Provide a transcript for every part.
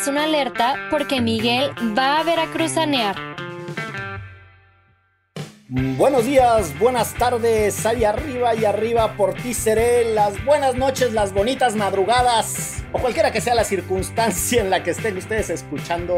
es una alerta porque Miguel va a veracruzanear. Buenos días, buenas tardes, allá arriba y arriba por ti seré, las buenas noches, las bonitas madrugadas, o cualquiera que sea la circunstancia en la que estén ustedes escuchando,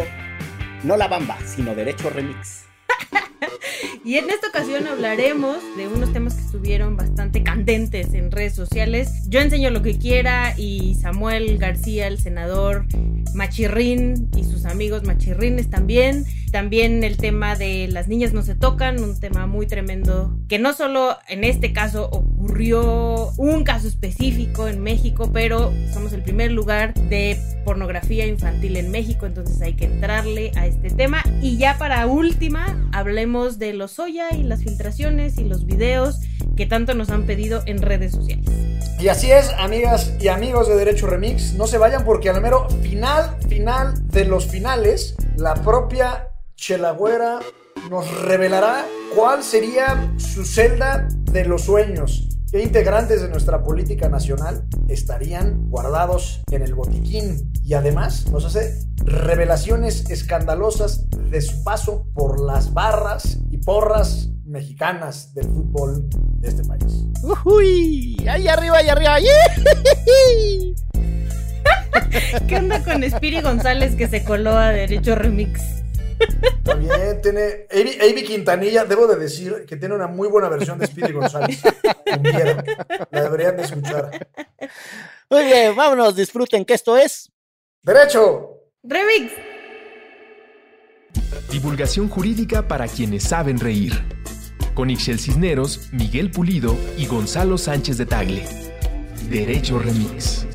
no la bamba, sino derecho remix. Y en esta ocasión hablaremos de unos temas que estuvieron bastante candentes en redes sociales. Yo enseño lo que quiera y Samuel García, el senador Machirrín y sus amigos machirrines también. También el tema de las niñas no se tocan, un tema muy tremendo que no solo en este caso ocurrió un caso específico en México, pero somos el primer lugar de pornografía infantil en México, entonces hay que entrarle a este tema. Y ya para última, hablemos de los Soya y las filtraciones y los videos que tanto nos han pedido en redes sociales. Y así es, amigas y amigos de Derecho Remix, no se vayan porque al mero final, final de los finales, la propia Chelagüera nos revelará cuál sería su celda de los sueños. ¿Qué integrantes de nuestra política nacional estarían guardados en el botiquín? Y además nos hace revelaciones escandalosas de su paso por las barras y porras mexicanas del fútbol de este país. ¡Uy! ¡Ahí arriba, ahí arriba! ¿Qué onda con Spiri González que se coló a Derecho Remix? También tiene. Avi, Quintanilla, debo de decir que tiene una muy buena versión de Speedy González. La deberían de escuchar. Muy bien, vámonos, disfruten que esto es. ¡Derecho! ¡Remix! Divulgación jurídica para quienes saben reír. Con Ixel Cisneros, Miguel Pulido y Gonzalo Sánchez de Tagle. Derecho Remix.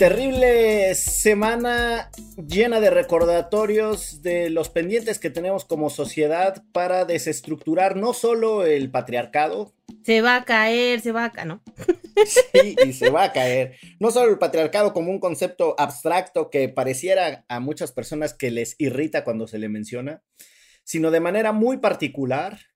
Terrible semana llena de recordatorios de los pendientes que tenemos como sociedad para desestructurar no solo el patriarcado. Se va a caer, se va a caer, ¿no? Sí, y se va a caer. No solo el patriarcado como un concepto abstracto que pareciera a muchas personas que les irrita cuando se le menciona, sino de manera muy particular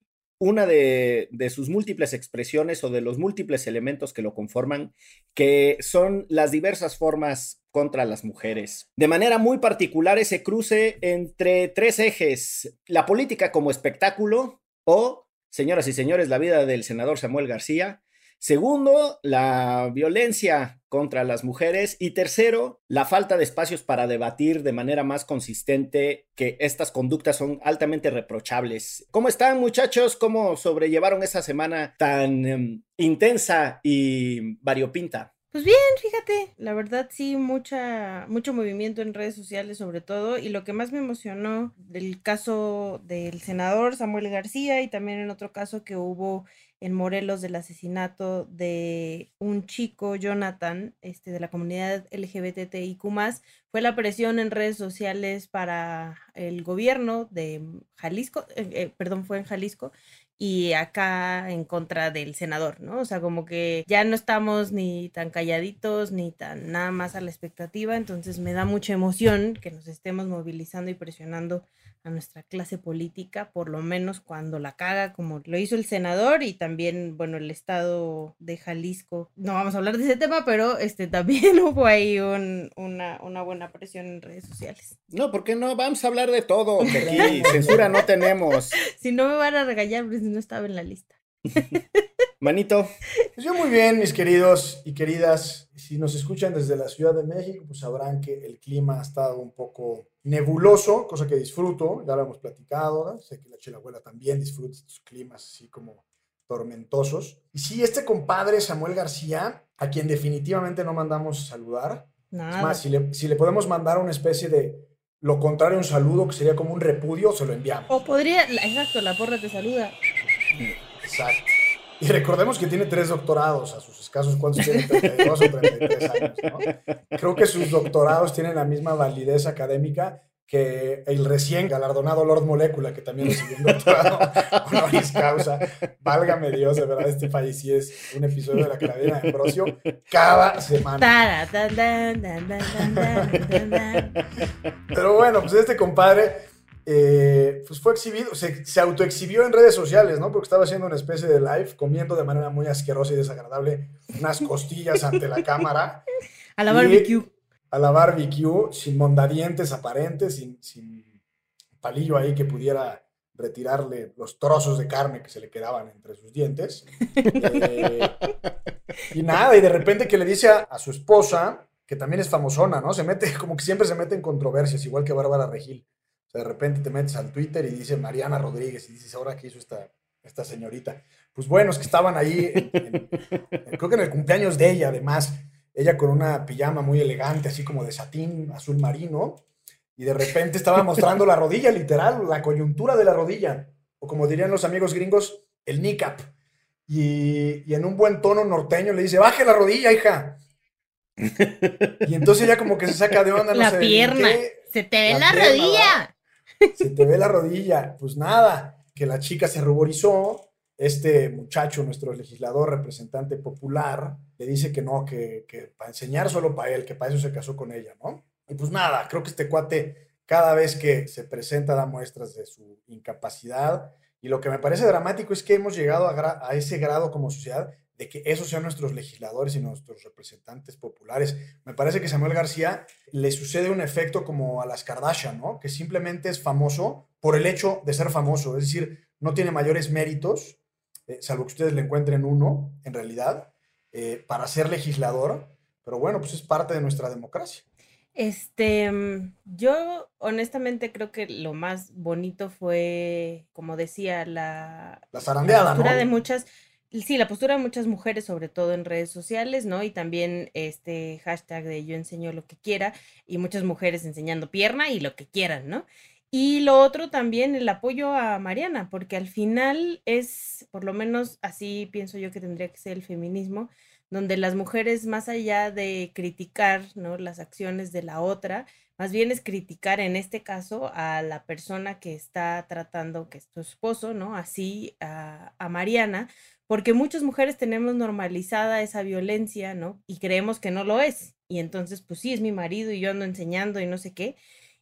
una de, sus múltiples expresiones o de los múltiples elementos que lo conforman, que son las diversas formas contra las mujeres. De manera muy particular, ese cruce entre tres ejes, la política como espectáculo o, señoras y señores, la vida del senador Samuel García, Segundo, la violencia contra las mujeres. Y tercero, la falta de espacios para debatir de manera más consistente que estas conductas son altamente reprochables. ¿Cómo están muchachos? ¿Cómo sobrellevaron esa semana tan em, intensa y variopinta? Pues bien, fíjate, la verdad sí, mucha, mucho movimiento en redes sociales sobre todo, y lo que más me emocionó del caso del senador Samuel García y también en otro caso que hubo en Morelos del asesinato de un chico, Jonathan, este, de la comunidad LGBTIQ, fue la presión en redes sociales para el gobierno de Jalisco, eh, eh, perdón, fue en Jalisco, y acá en contra del senador, ¿no? O sea, como que ya no estamos ni tan calladitos ni tan nada más a la expectativa, entonces me da mucha emoción que nos estemos movilizando y presionando a nuestra clase política, por lo menos cuando la caga, como lo hizo el senador y también, bueno, el estado de Jalisco. No vamos a hablar de ese tema, pero este también hubo ahí una, una buena presión en redes sociales. No, ¿por qué no? Vamos a hablar de todo, que aquí censura no tenemos. si no me van a regañar, pues no estaba en la lista. Manito. Pues yo muy bien, mis queridos y queridas. Si nos escuchan desde la Ciudad de México, pues sabrán que el clima ha estado un poco nebuloso, cosa que disfruto, ya lo hemos platicado, sé que la chelabuela también disfruta estos climas así como tormentosos. Y sí, este compadre Samuel García, a quien definitivamente no mandamos saludar, Nada. es más, si le, si le podemos mandar una especie de lo contrario, un saludo que sería como un repudio, se lo enviamos. O podría, exacto, la porra te saluda. Exacto. Y recordemos que tiene tres doctorados a sus escasos, ¿cuántos tiene? 32 o 33 años, ¿no? Creo que sus doctorados tienen la misma validez académica que el recién galardonado Lord Molecula, que también recibió un doctorado honoris causa. Válgame Dios, de verdad, este país sí es un episodio de la cadena de Ambrosio cada semana. Pero bueno, pues este compadre eh, pues fue exhibido, se, se autoexhibió en redes sociales, ¿no? Porque estaba haciendo una especie de live, comiendo de manera muy asquerosa y desagradable unas costillas ante la cámara. A la barbecue. A la barbecue, sin mondadientes aparentes, sin, sin palillo ahí que pudiera retirarle los trozos de carne que se le quedaban entre sus dientes. Eh, y nada, y de repente que le dice a, a su esposa, que también es famosona, ¿no? Se mete, como que siempre se mete en controversias, igual que Bárbara Regil. Sea, de repente te metes al Twitter y dice Mariana Rodríguez y dices, ¿ahora qué hizo esta, esta señorita? Pues bueno, es que estaban ahí, en- en- en- creo que en el cumpleaños de ella, además, ella con una pijama muy elegante, así como de satín azul marino, y de repente estaba mostrando la rodilla, literal, la coyuntura de la rodilla, o como dirían los amigos gringos, el kneecap. Y, y en un buen tono norteño le dice, baje la rodilla, hija. Y entonces ella como que se saca de onda. no La sé, ¿en pierna. qué? Se te ve La la, pierna, rodilla. Se te ve la rodilla. Pues nada, que la chica se ruborizó. Este muchacho, nuestro legislador, representante popular, le dice que no, que, que para enseñar solo para él, que para eso se casó con ella, ¿no? Y pues nada, creo que este cuate, cada vez que se presenta, da muestras de su incapacidad. Y lo que me parece dramático es que hemos llegado a, ese grado como sociedad de que esos sean nuestros legisladores y nuestros representantes populares. Me parece que Samuel García le sucede un efecto como a las Kardashian, ¿no? Que simplemente es famoso por el hecho de ser famoso, es decir, no tiene mayores méritos, eh, salvo que ustedes le encuentren uno, en realidad, eh, para ser legislador, pero bueno, pues es parte de nuestra democracia. Este, mm, yo honestamente creo que lo más bonito fue, como decía, la, La zarandeada, postura ¿no? de muchas, sí, la postura de muchas mujeres, sobre todo en redes sociales, ¿no? Y también este hashtag de yo enseño lo que quiera y muchas mujeres enseñando pierna y lo que quieran, ¿no? Y lo otro también, el apoyo a Mariana, porque al final es, por lo menos así pienso yo que tendría que ser el feminismo, donde las mujeres, más allá de criticar, ¿no? las acciones de la otra, más bien es criticar en este caso a la persona que está tratando, que es tu esposo, ¿no? Así a, a Mariana, porque muchas mujeres tenemos normalizada esa violencia, ¿no? Y creemos que no lo es. Y entonces, pues sí, es mi marido y yo ando enseñando y no sé qué.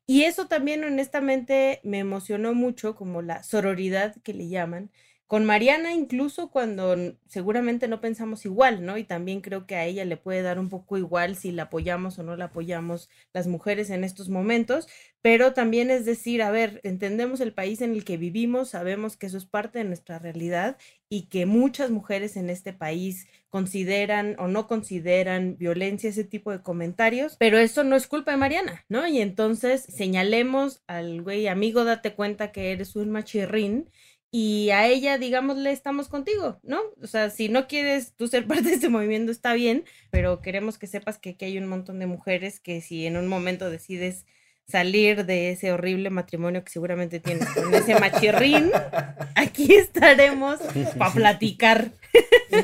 Y eso también honestamente me emocionó mucho, como la sororidad que le llaman, con Mariana incluso cuando seguramente no pensamos igual, ¿no? Y también creo que a ella le puede dar un poco igual si la apoyamos o no la apoyamos las mujeres en estos momentos, pero también es decir, a ver, entendemos el país en el que vivimos, sabemos que eso es parte de nuestra realidad y que muchas mujeres en este país consideran o no consideran violencia ese tipo de comentarios, pero eso no es culpa de Mariana, ¿no? Y entonces señalemos al güey, amigo, date cuenta que eres un machirrín y a ella, digámosle, estamos contigo, ¿no? O sea, si no quieres tú ser parte de este movimiento, está bien, pero queremos que sepas que aquí hay un montón de mujeres que si en un momento decides salir de ese horrible matrimonio que seguramente tienes con ese machirrín, aquí estaremos para platicar.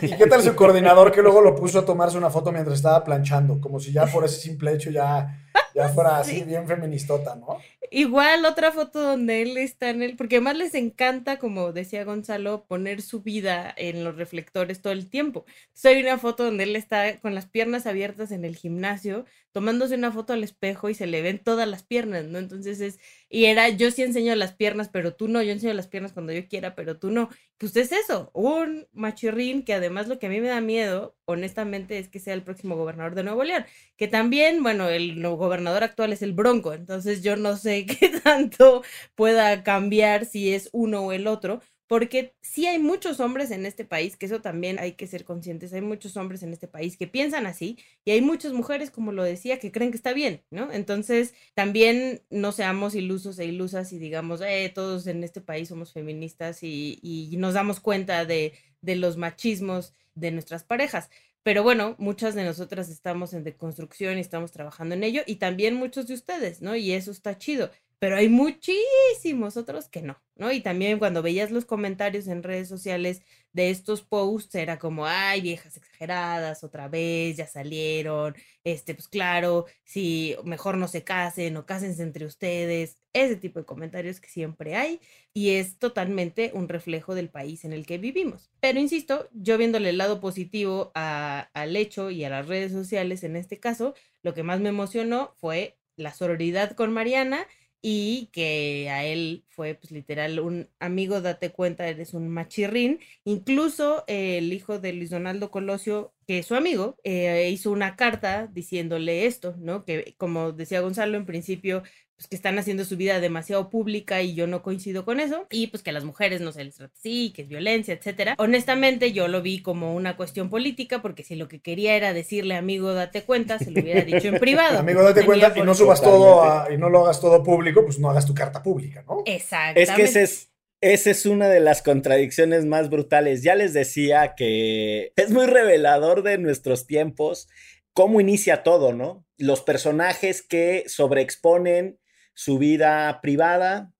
¿Y qué tal su coordinador que luego lo puso a tomarse una foto mientras estaba planchando? Como si ya por ese simple hecho ya, ya fuera así Sí. bien feministota, ¿no? Igual otra foto donde él está en él, porque además les encanta, como decía Gonzalo, poner su vida en los reflectores todo el tiempo. Entonces hay una foto donde él está con las piernas abiertas en el gimnasio, tomándose una foto al espejo y se le ven todas las piernas, ¿no? Entonces es, y era, yo sí enseño las piernas, pero tú no, yo enseño las piernas cuando yo quiera, pero tú no. Pues es eso, un machirrín que además lo que a mí me da miedo, honestamente, es que sea el próximo gobernador de Nuevo León que también, bueno, el gobernador actual es el Bronco, entonces yo no sé qué tanto pueda cambiar si es uno o el otro, porque sí hay muchos hombres en este país, que eso también hay que ser conscientes, hay muchos hombres en este país que piensan así y hay muchas mujeres, como lo decía, que creen que está bien, ¿no? Entonces también no seamos ilusos e ilusas y digamos, eh, todos en este país somos feministas y, nos damos cuenta de, de los machismos de nuestras parejas. Pero bueno, muchas de nosotras estamos en deconstrucción y estamos trabajando en ello, y también muchos de ustedes, ¿no? Y eso está chido. Pero hay muchísimos otros que no, ¿no? Y también cuando veías los comentarios en redes sociales de estos posts, era como, ay, viejas exageradas, otra vez, ya salieron, este, pues claro, si mejor no se casen o cásense entre ustedes, ese tipo de comentarios que siempre hay y es totalmente un reflejo del país en el que vivimos. Pero insisto, yo viéndole el lado positivo a- al hecho y a las redes sociales en este caso, lo que más me emocionó fue la sororidad con Mariana y que a él fue pues literal un amigo, date cuenta, eres un machirrín. Incluso el hijo de Luis Donaldo Colosio, que es su amigo, eh, hizo una carta diciéndole esto, ¿no? Que como decía Gonzalo en principio, pues que están haciendo su vida demasiado pública y yo no coincido con eso, y pues que a las mujeres no se les trata así, que es violencia, etcétera. Honestamente, yo lo vi como una cuestión política, porque si lo que quería era decirle, amigo, date cuenta, se lo hubiera dicho en privado. amigo, date cuenta y no subas todo y no lo hagas todo público, pues no hagas tu carta pública, ¿no? Exactamente. Es que ese es, esa es una de las contradicciones más brutales. Ya les decía que es muy revelador de nuestros tiempos cómo inicia todo, ¿no? Los personajes que sobreexponen su vida privada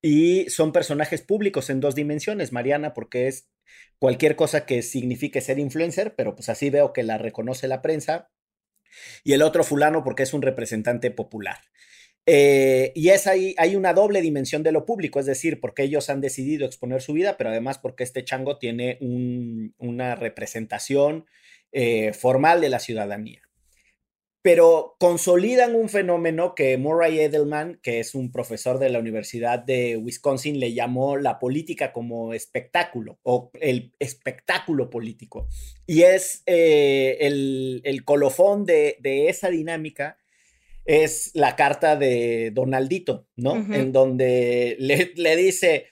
y son personajes públicos en dos dimensiones. Mariana, porque es cualquier cosa que signifique ser influencer, pero pues así veo que la reconoce la prensa. Y el otro fulano porque es un representante popular. Eh, y es ahí, hay una doble dimensión de lo público, es decir, porque ellos han decidido exponer su vida, pero además porque este chango tiene una representación eh, formal de la ciudadanía pero consolidan un fenómeno que Murray Edelman, que es un profesor de la Universidad de Wisconsin, le llamó la política como espectáculo o el espectáculo político. Y es eh, el, colofón de, esa dinámica es la carta de Donaldito, ¿no? En donde le, le dice,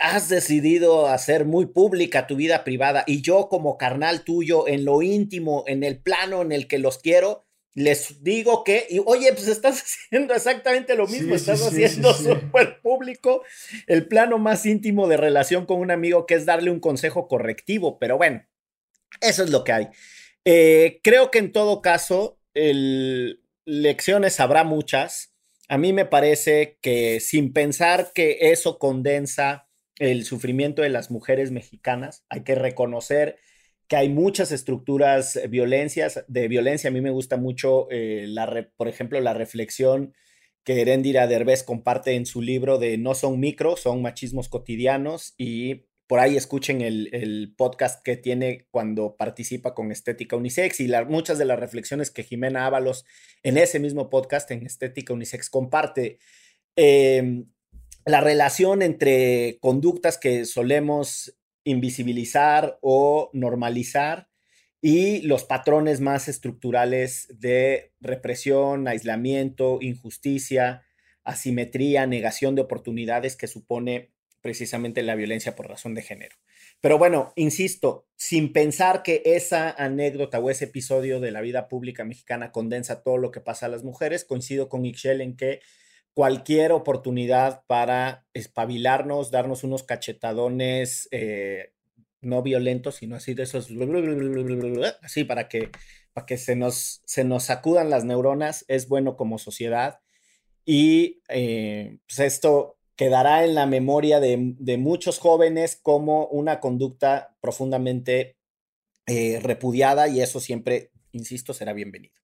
has decidido hacer muy pública tu vida privada y yo como carnal tuyo en lo íntimo, en el plano en el que los quiero, les digo que, y, oye, pues estás haciendo exactamente lo mismo, estás haciendo súper público el plano más íntimo de relación con un amigo, que es darle un consejo correctivo, pero bueno, eso es lo que hay. Eh, creo que en todo caso, el, lecciones habrá muchas. A mí me parece que sin pensar que eso condensa el sufrimiento de las mujeres mexicanas, hay que reconocer que hay muchas estructuras eh, violencias, de violencia. A mí me gusta mucho, eh, la por ejemplo, la reflexión que Erendira Derbez comparte en su libro de No son micro, son machismos cotidianos y por ahí escuchen el, podcast que tiene cuando participa con Estética Unisex y muchas de las reflexiones que Jimena Ábalos en ese mismo podcast, en Estética Unisex, comparte. Em, la relación entre conductas que solemos invisibilizar o normalizar y los patrones más estructurales de represión, aislamiento, injusticia, asimetría, negación de oportunidades que supone precisamente la violencia por razón de género. Pero bueno, insisto, sin pensar que esa anécdota o ese episodio de la vida pública mexicana condensa todo lo que pasa a las mujeres, coincido con Ixchel en que cualquier oportunidad para espabilarnos, darnos unos cachetadones eh, no violentos, sino así de esos, así para que, para que se, nos, se nos sacudan las neuronas, es bueno como sociedad. Y eh, pues esto quedará en la memoria de, muchos jóvenes como una conducta profundamente eh, repudiada y eso siempre, insisto, será bienvenido.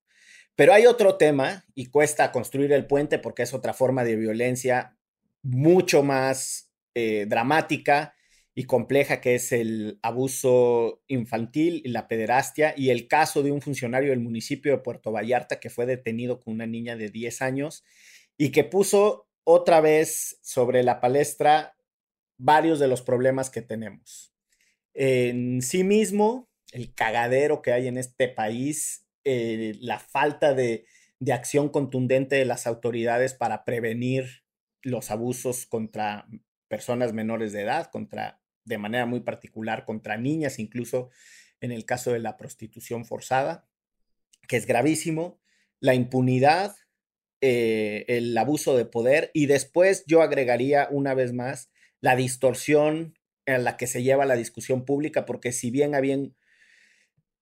Pero hay otro tema y cuesta construir el puente porque es otra forma de violencia mucho más eh, dramática y compleja que es el abuso infantil y la pederastia y el caso de un funcionario del municipio de Puerto Vallarta que fue detenido con una niña de 10 años y que puso otra vez sobre la palestra varios de los problemas que tenemos. En sí mismo, el cagadero que hay en este país eh, la falta de, acción contundente de las autoridades para prevenir los abusos contra personas menores de edad, contra, de manera muy particular, contra niñas, incluso en el caso de la prostitución forzada, que es gravísimo, la impunidad, eh, el abuso de poder y después yo agregaría una vez más la distorsión en la que se lleva la discusión pública, porque si bien habían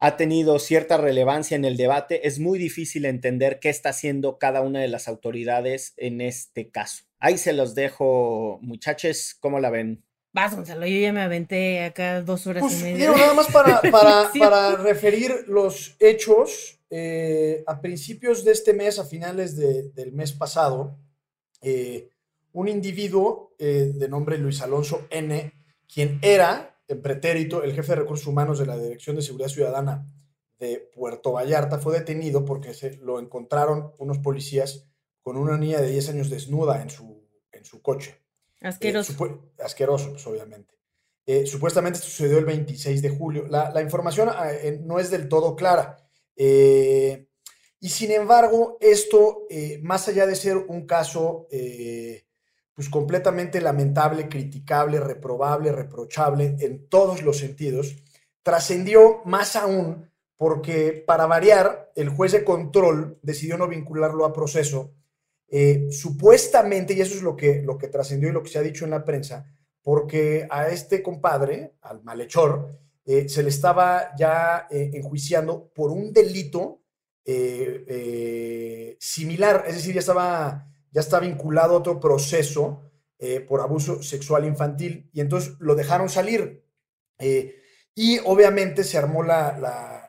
ha tenido cierta relevancia en el debate, es muy difícil entender qué está haciendo cada una de las autoridades en este caso. Ahí se los dejo, muchachos, ¿cómo la ven? Vas, Gonzalo, yo ya me aventé acá dos horas pues, y media. nada más para, para, referir los hechos, eh, a principios de este mes, a finales del mes pasado, eh, un individuo eh, de nombre Luis Alonso N., quien era pretérito, el jefe de recursos humanos de la Dirección de Seguridad Ciudadana de Puerto Vallarta fue detenido porque se lo encontraron unos policías con una niña de 10 años desnuda en su, en su coche. Asqueroso. asqueroso, pues obviamente. supuestamente esto sucedió el 26 de julio. La, información no es del todo clara. y sin embargo, esto, más allá de ser un caso pues completamente lamentable, criticable, reprobable, reprochable en todos los sentidos, trascendió más aún porque para variar, el juez de control decidió no vincularlo a proceso, eh, supuestamente, y eso es lo que, lo que trascendió y lo que se ha dicho en la prensa, porque a este compadre, al malhechor, eh, se le estaba ya eh, enjuiciando por un delito similar, es decir, ya estaba ya está vinculado a otro proceso eh, por abuso sexual infantil y entonces lo dejaron salir. Eh, y obviamente se armó la, la,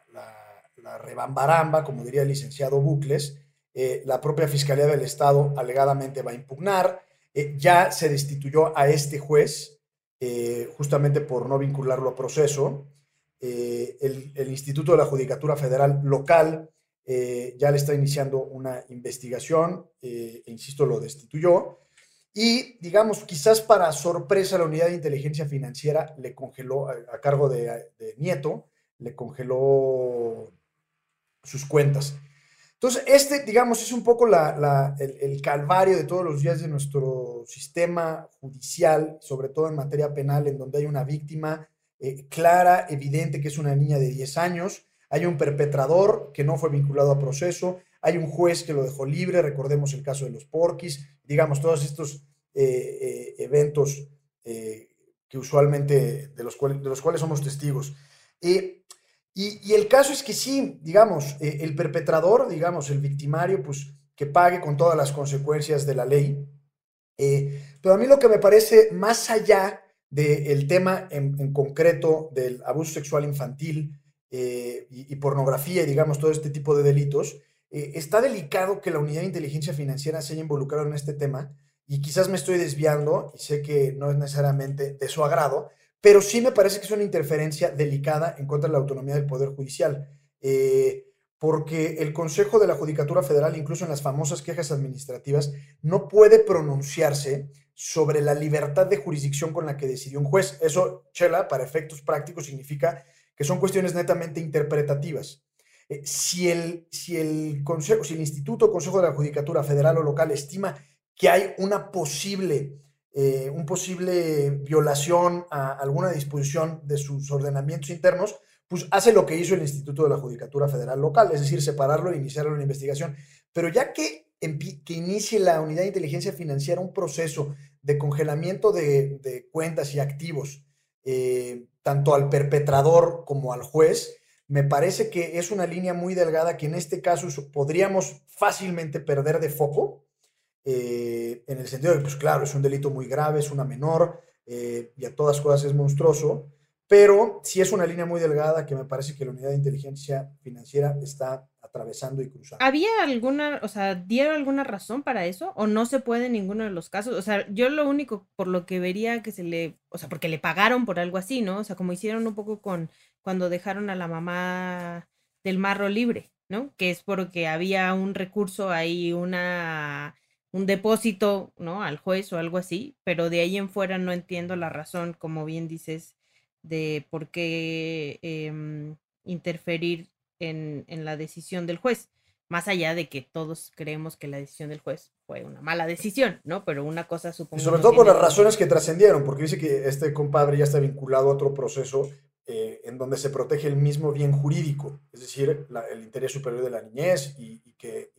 rebambaramba, como diría el licenciado Bucles. Eh, la propia Fiscalía del Estado alegadamente va a impugnar. ya se destituyó a este juez justamente por no vincularlo a proceso. El, el, Instituto de la Judicatura Federal local eh, ya le está iniciando una investigación, eh, e insisto, lo destituyó. Y, digamos, quizás para sorpresa, la unidad de inteligencia financiera le congeló, a, cargo de, Nieto, le congeló sus cuentas. Entonces, este, digamos, es un poco el, calvario de todos los días de nuestro sistema judicial, sobre todo en materia penal, en donde hay una víctima eh, clara, evidente, que es una niña de 10 años, hay un perpetrador que no fue vinculado a proceso, hay un juez que lo dejó libre, recordemos el caso de los porquis, digamos, todos estos eh, eh, eventos eh, que usualmente, de los, cuales, somos testigos. Y, el caso es que sí, digamos, el perpetrador, digamos, el victimario, pues que pague con todas las consecuencias de la ley. pero a mí lo que me parece más allá del tema en concreto del abuso sexual infantil, eh, y, pornografía y digamos todo este tipo de delitos, eh, está delicado que la unidad de inteligencia financiera se haya involucrado en este tema y quizás me estoy desviando y sé que no es necesariamente de su agrado, pero sí me parece que es una interferencia delicada en contra de la autonomía del Poder Judicial. Eh, porque el Consejo de la Judicatura Federal, incluso en las famosas quejas administrativas, no puede pronunciarse sobre la libertad de jurisdicción con la que decidió un juez. Eso, Chela, para efectos prácticos, significa que son cuestiones netamente interpretativas. Eh, si, el, si, el consejo, si el Instituto Consejo de la Judicatura Federal o Local estima que hay una posible, eh, un posible violación a alguna disposición de sus ordenamientos internos, pues hace lo que hizo el Instituto de la Judicatura Federal Local, es decir, separarlo e iniciar una investigación. Pero ya que, que inicie la unidad de inteligencia financiera un proceso de congelamiento de, de cuentas y activos, eh, tanto al perpetrador como al juez, me parece que es una línea muy delgada que en este caso podríamos fácilmente perder de foco, eh, en el sentido de, pues claro, es un delito muy grave, es una menor eh, y a todas cosas es monstruoso, pero sí es una línea muy delgada que me parece que la unidad de inteligencia financiera está atravesando y cruzando. ¿Había alguna, o sea, dieron alguna razón para eso o no se puede en ninguno de los casos? O sea, yo lo único por lo que vería que se le, o sea, porque le pagaron por algo así, ¿no? O sea, como hicieron un poco con cuando dejaron a la mamá del marro libre, ¿no? Que es porque había un recurso ahí, una un depósito, ¿no? Al juez o algo así, pero de ahí en fuera no entiendo la razón, como bien dices, de por qué em, interferir en, la decisión del juez, más allá de que todos creemos que la decisión del juez fue una mala decisión, ¿no? Pero una cosa supongo. Y sobre todo por las razones que trascendieron, porque dice que este compadre ya está vinculado a otro proceso eh, en donde se protege el mismo bien jurídico, es decir, el interés superior de la niñez y, que,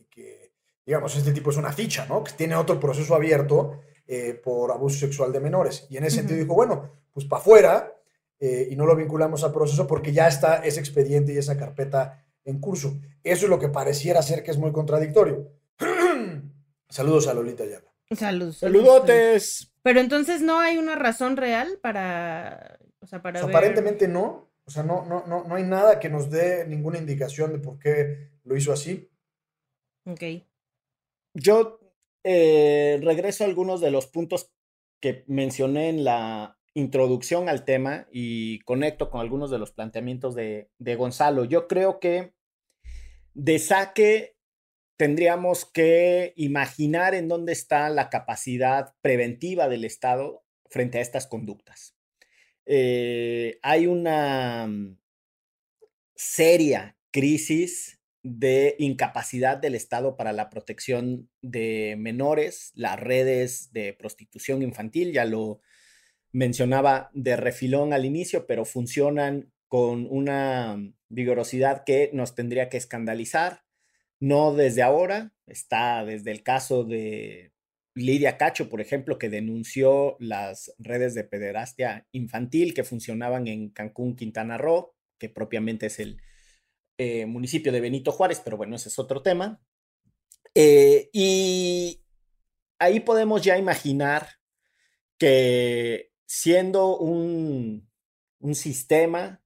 digamos, este tipo es una ficha, ¿no? Que tiene otro proceso abierto eh, por abuso sexual de menores. Y en ese sentido dijo, bueno, pues para afuera, eh, y no lo vinculamos al proceso porque ya está ese expediente y esa carpeta en curso. Eso es lo que pareciera ser que es muy contradictorio. Saludos a Lolita Ayala. Saludos. Saludotes. Pero entonces no hay una razón real para. O sea, para. Aparentemente no. O sea, no, no, no, no hay nada que nos dé ninguna indicación de por qué lo hizo así. Ok. Yo eh, regreso a algunos de los puntos que mencioné en la introducción al tema y conecto con algunos de los planteamientos de, Gonzalo. Yo creo que de saque tendríamos que imaginar en dónde está la capacidad preventiva del Estado frente a estas conductas. Eh, hay una mm, seria crisis de incapacidad del Estado para la protección de menores, las redes de prostitución infantil, ya lo mencionaba de refilón al inicio, pero funcionan con una vigorosidad que nos tendría que escandalizar, no desde ahora, está desde el caso de Lidia Cacho, por ejemplo, que denunció las redes de pederastia infantil que funcionaban en Cancún, Quintana Roo, que propiamente es el eh, municipio de Benito Juárez, pero bueno, ese es otro tema. Eh, y ahí podemos ya imaginar que siendo un, un sistema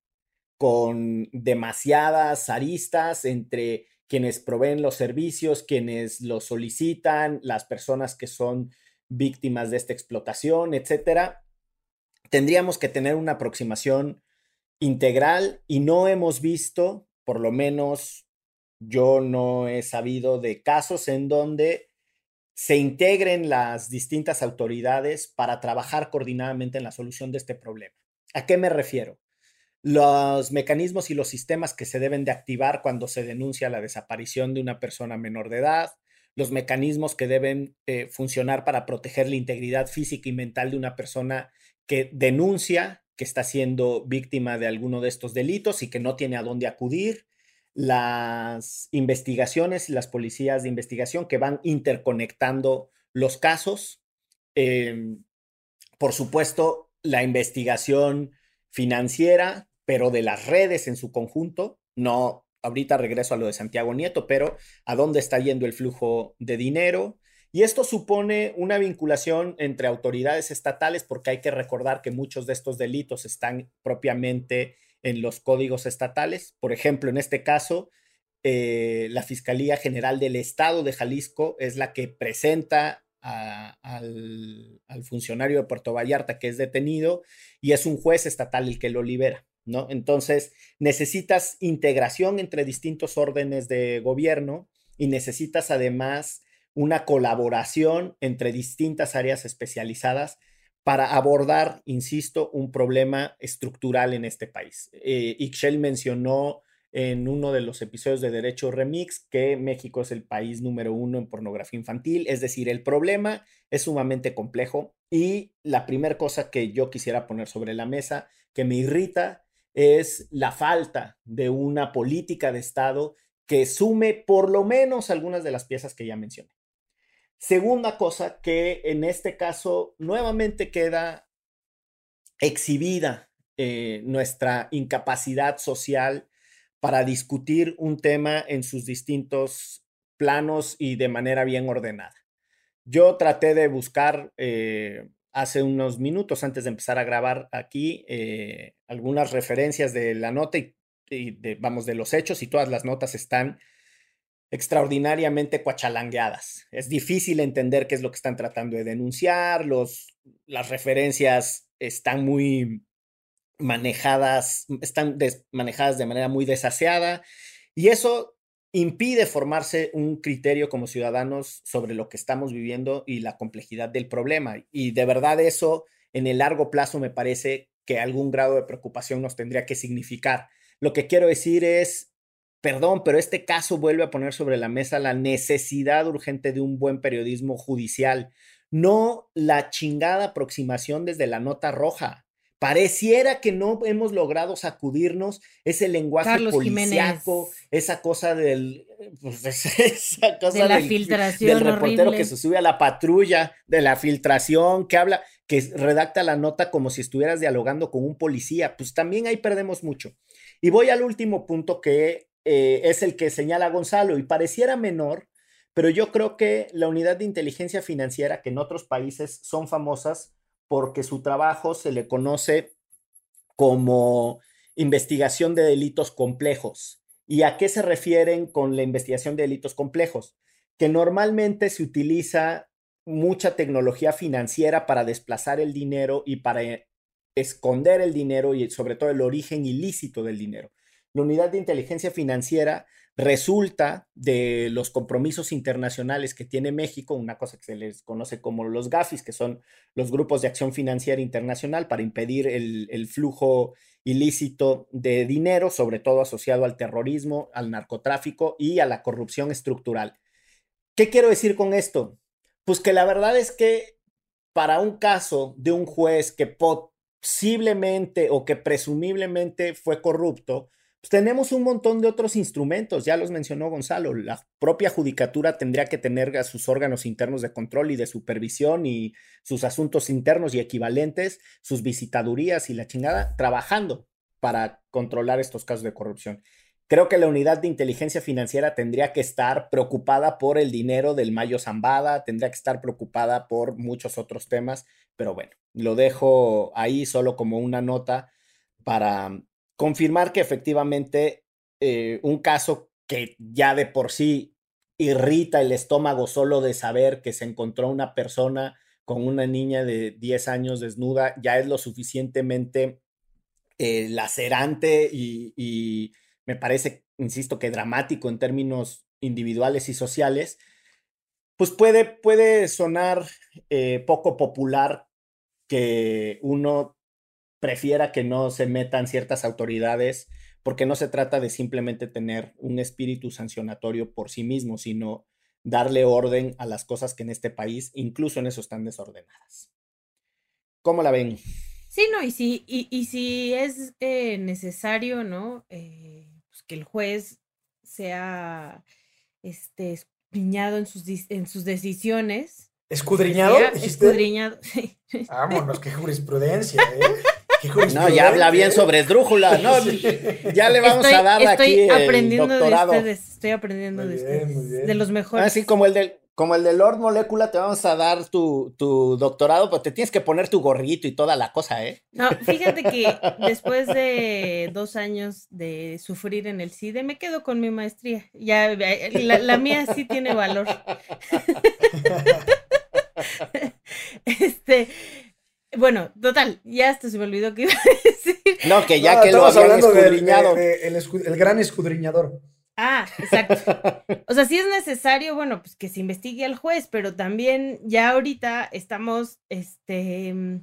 con demasiadas aristas entre quienes proveen los servicios, quienes los solicitan, las personas que son víctimas de esta explotación, etcétera, tendríamos que tener una aproximación integral y no hemos visto, por lo menos yo no he sabido de casos en donde se integren las distintas autoridades para trabajar coordinadamente en la solución de este problema. ¿A qué me refiero? los mecanismos y los sistemas que se deben de activar cuando se denuncia la desaparición de una persona menor de edad, los mecanismos que deben eh, funcionar para proteger la integridad física y mental de una persona que denuncia que está siendo víctima de alguno de estos delitos y que no tiene a dónde acudir, las investigaciones y las policías de investigación que van interconectando los casos, em, por supuesto, la investigación financiera pero de las redes en su conjunto, no, ahorita regreso a lo de Santiago Nieto, pero a dónde está yendo el flujo de dinero. Y esto supone una vinculación entre autoridades estatales, porque hay que recordar que muchos de estos delitos están propiamente en los códigos estatales. Por ejemplo, en este caso, eh, la Fiscalía General del Estado de Jalisco es la que presenta al, al funcionario de Puerto Vallarta que es detenido y es un juez estatal el que lo libera. ¿no? Entonces, necesitas integración entre distintos órdenes de gobierno y necesitas además una colaboración entre distintas áreas especializadas para abordar, insisto, un problema estructural en este país. Eh, mencionó en uno de los episodios de Derecho Remix que México es el país número uno en pornografía infantil, es decir, el problema es sumamente complejo y la primera cosa que yo quisiera poner sobre la mesa que me irrita es la falta de una política de Estado que sume por lo menos algunas de las piezas que ya mencioné. Segunda cosa que en este caso nuevamente queda exhibida eh, nuestra incapacidad social para discutir un tema en sus distintos planos y de manera bien ordenada. Yo traté de buscar eh, hace unos minutos antes de empezar a grabar aquí eh, algunas referencias de la nota y, de, vamos, de los hechos y todas las notas están extraordinariamente cuachalangueadas. Es difícil entender qué es lo que están tratando de denunciar, los, las referencias están muy manejadas, están manejadas de manera muy desaseada y eso impide formarse un criterio como ciudadanos sobre lo que estamos viviendo y la complejidad del problema. Y de verdad eso en el largo plazo me parece que algún grado de preocupación nos tendría que significar. Lo que quiero decir es, perdón, pero este caso vuelve a poner sobre la mesa la necesidad urgente de un buen periodismo judicial, no la chingada aproximación desde la nota roja. Pareciera que no hemos logrado sacudirnos ese lenguaje policiaco, esa cosa del, pues, esa cosa de la del, filtración del reportero horrible. que se sube a la patrulla, de la filtración, que habla, que redacta la nota como si estuvieras dialogando con un policía. Pues también ahí perdemos mucho. Y voy al último punto que eh, es el que señala Gonzalo y pareciera menor, pero yo creo que la unidad de inteligencia financiera que en otros países son famosas porque su trabajo se le conoce como investigación de delitos complejos. ¿Y a qué se refieren con la investigación de delitos complejos? Que normalmente se utiliza mucha tecnología financiera para desplazar el dinero y para esconder el dinero y sobre todo el origen ilícito del dinero. La unidad de inteligencia financiera resulta de los compromisos internacionales que tiene México, una cosa que se les conoce como los GAFIS, que son los grupos de acción financiera internacional para impedir el, el flujo ilícito de dinero, sobre todo asociado al terrorismo, al narcotráfico y a la corrupción estructural. ¿Qué quiero decir con esto? Pues que la verdad es que para un caso de un juez que posiblemente o que presumiblemente fue corrupto, pues tenemos un montón de otros instrumentos, ya los mencionó Gonzalo, la propia judicatura tendría que tener a sus órganos internos de control y de supervisión y sus asuntos internos y equivalentes, sus visitadurías y la chingada, trabajando para controlar estos casos de corrupción. Creo que la unidad de inteligencia financiera tendría que estar preocupada por el dinero del Mayo Zambada, tendría que estar preocupada por muchos otros temas, pero bueno, lo dejo ahí solo como una nota para confirmar que efectivamente eh, un caso que ya de por sí irrita el estómago solo de saber que se encontró una persona con una niña de 10 años desnuda, ya es lo suficientemente eh, lacerante y, me parece, insisto, que dramático en términos individuales y sociales, pues puede, puede sonar eh, poco popular que uno prefiera que no se metan ciertas autoridades, porque no se trata de simplemente tener un espíritu sancionatorio por sí mismo, sino darle orden a las cosas que en este país, incluso en eso, están desordenadas. ¿Cómo la ven? Sí, no, y si, y, si es eh, necesario, ¿no? Eh, pues que el juez sea este, escudriñado en sus, en sus decisiones. ¿Escudriñado? Escudriñado, sí. Vámonos, qué jurisprudencia, ¿eh? No, ya habla bien sobre esdrújula, ¿no? Ya le vamos a dar aquí aprendiendo el doctorado. De ustedes, estoy aprendiendo de ustedes, de los mejores. Así como el del como el de Lord Molecula, te vamos a dar tu, tu, doctorado, pero te tienes que poner tu gorrito y toda la cosa, ¿eh? No, fíjate que después de dos años de sufrir en el CIDE, me quedo con mi maestría. Ya, la, la mía sí tiene valor. este, bueno, total, ya hasta se me olvidó que iba a decir. No, que ya que lo habían escudriñado. el, gran escudriñador. Ah, exacto. O sea, si es necesario, bueno, pues que se investigue al juez, pero también ya ahorita estamos, este,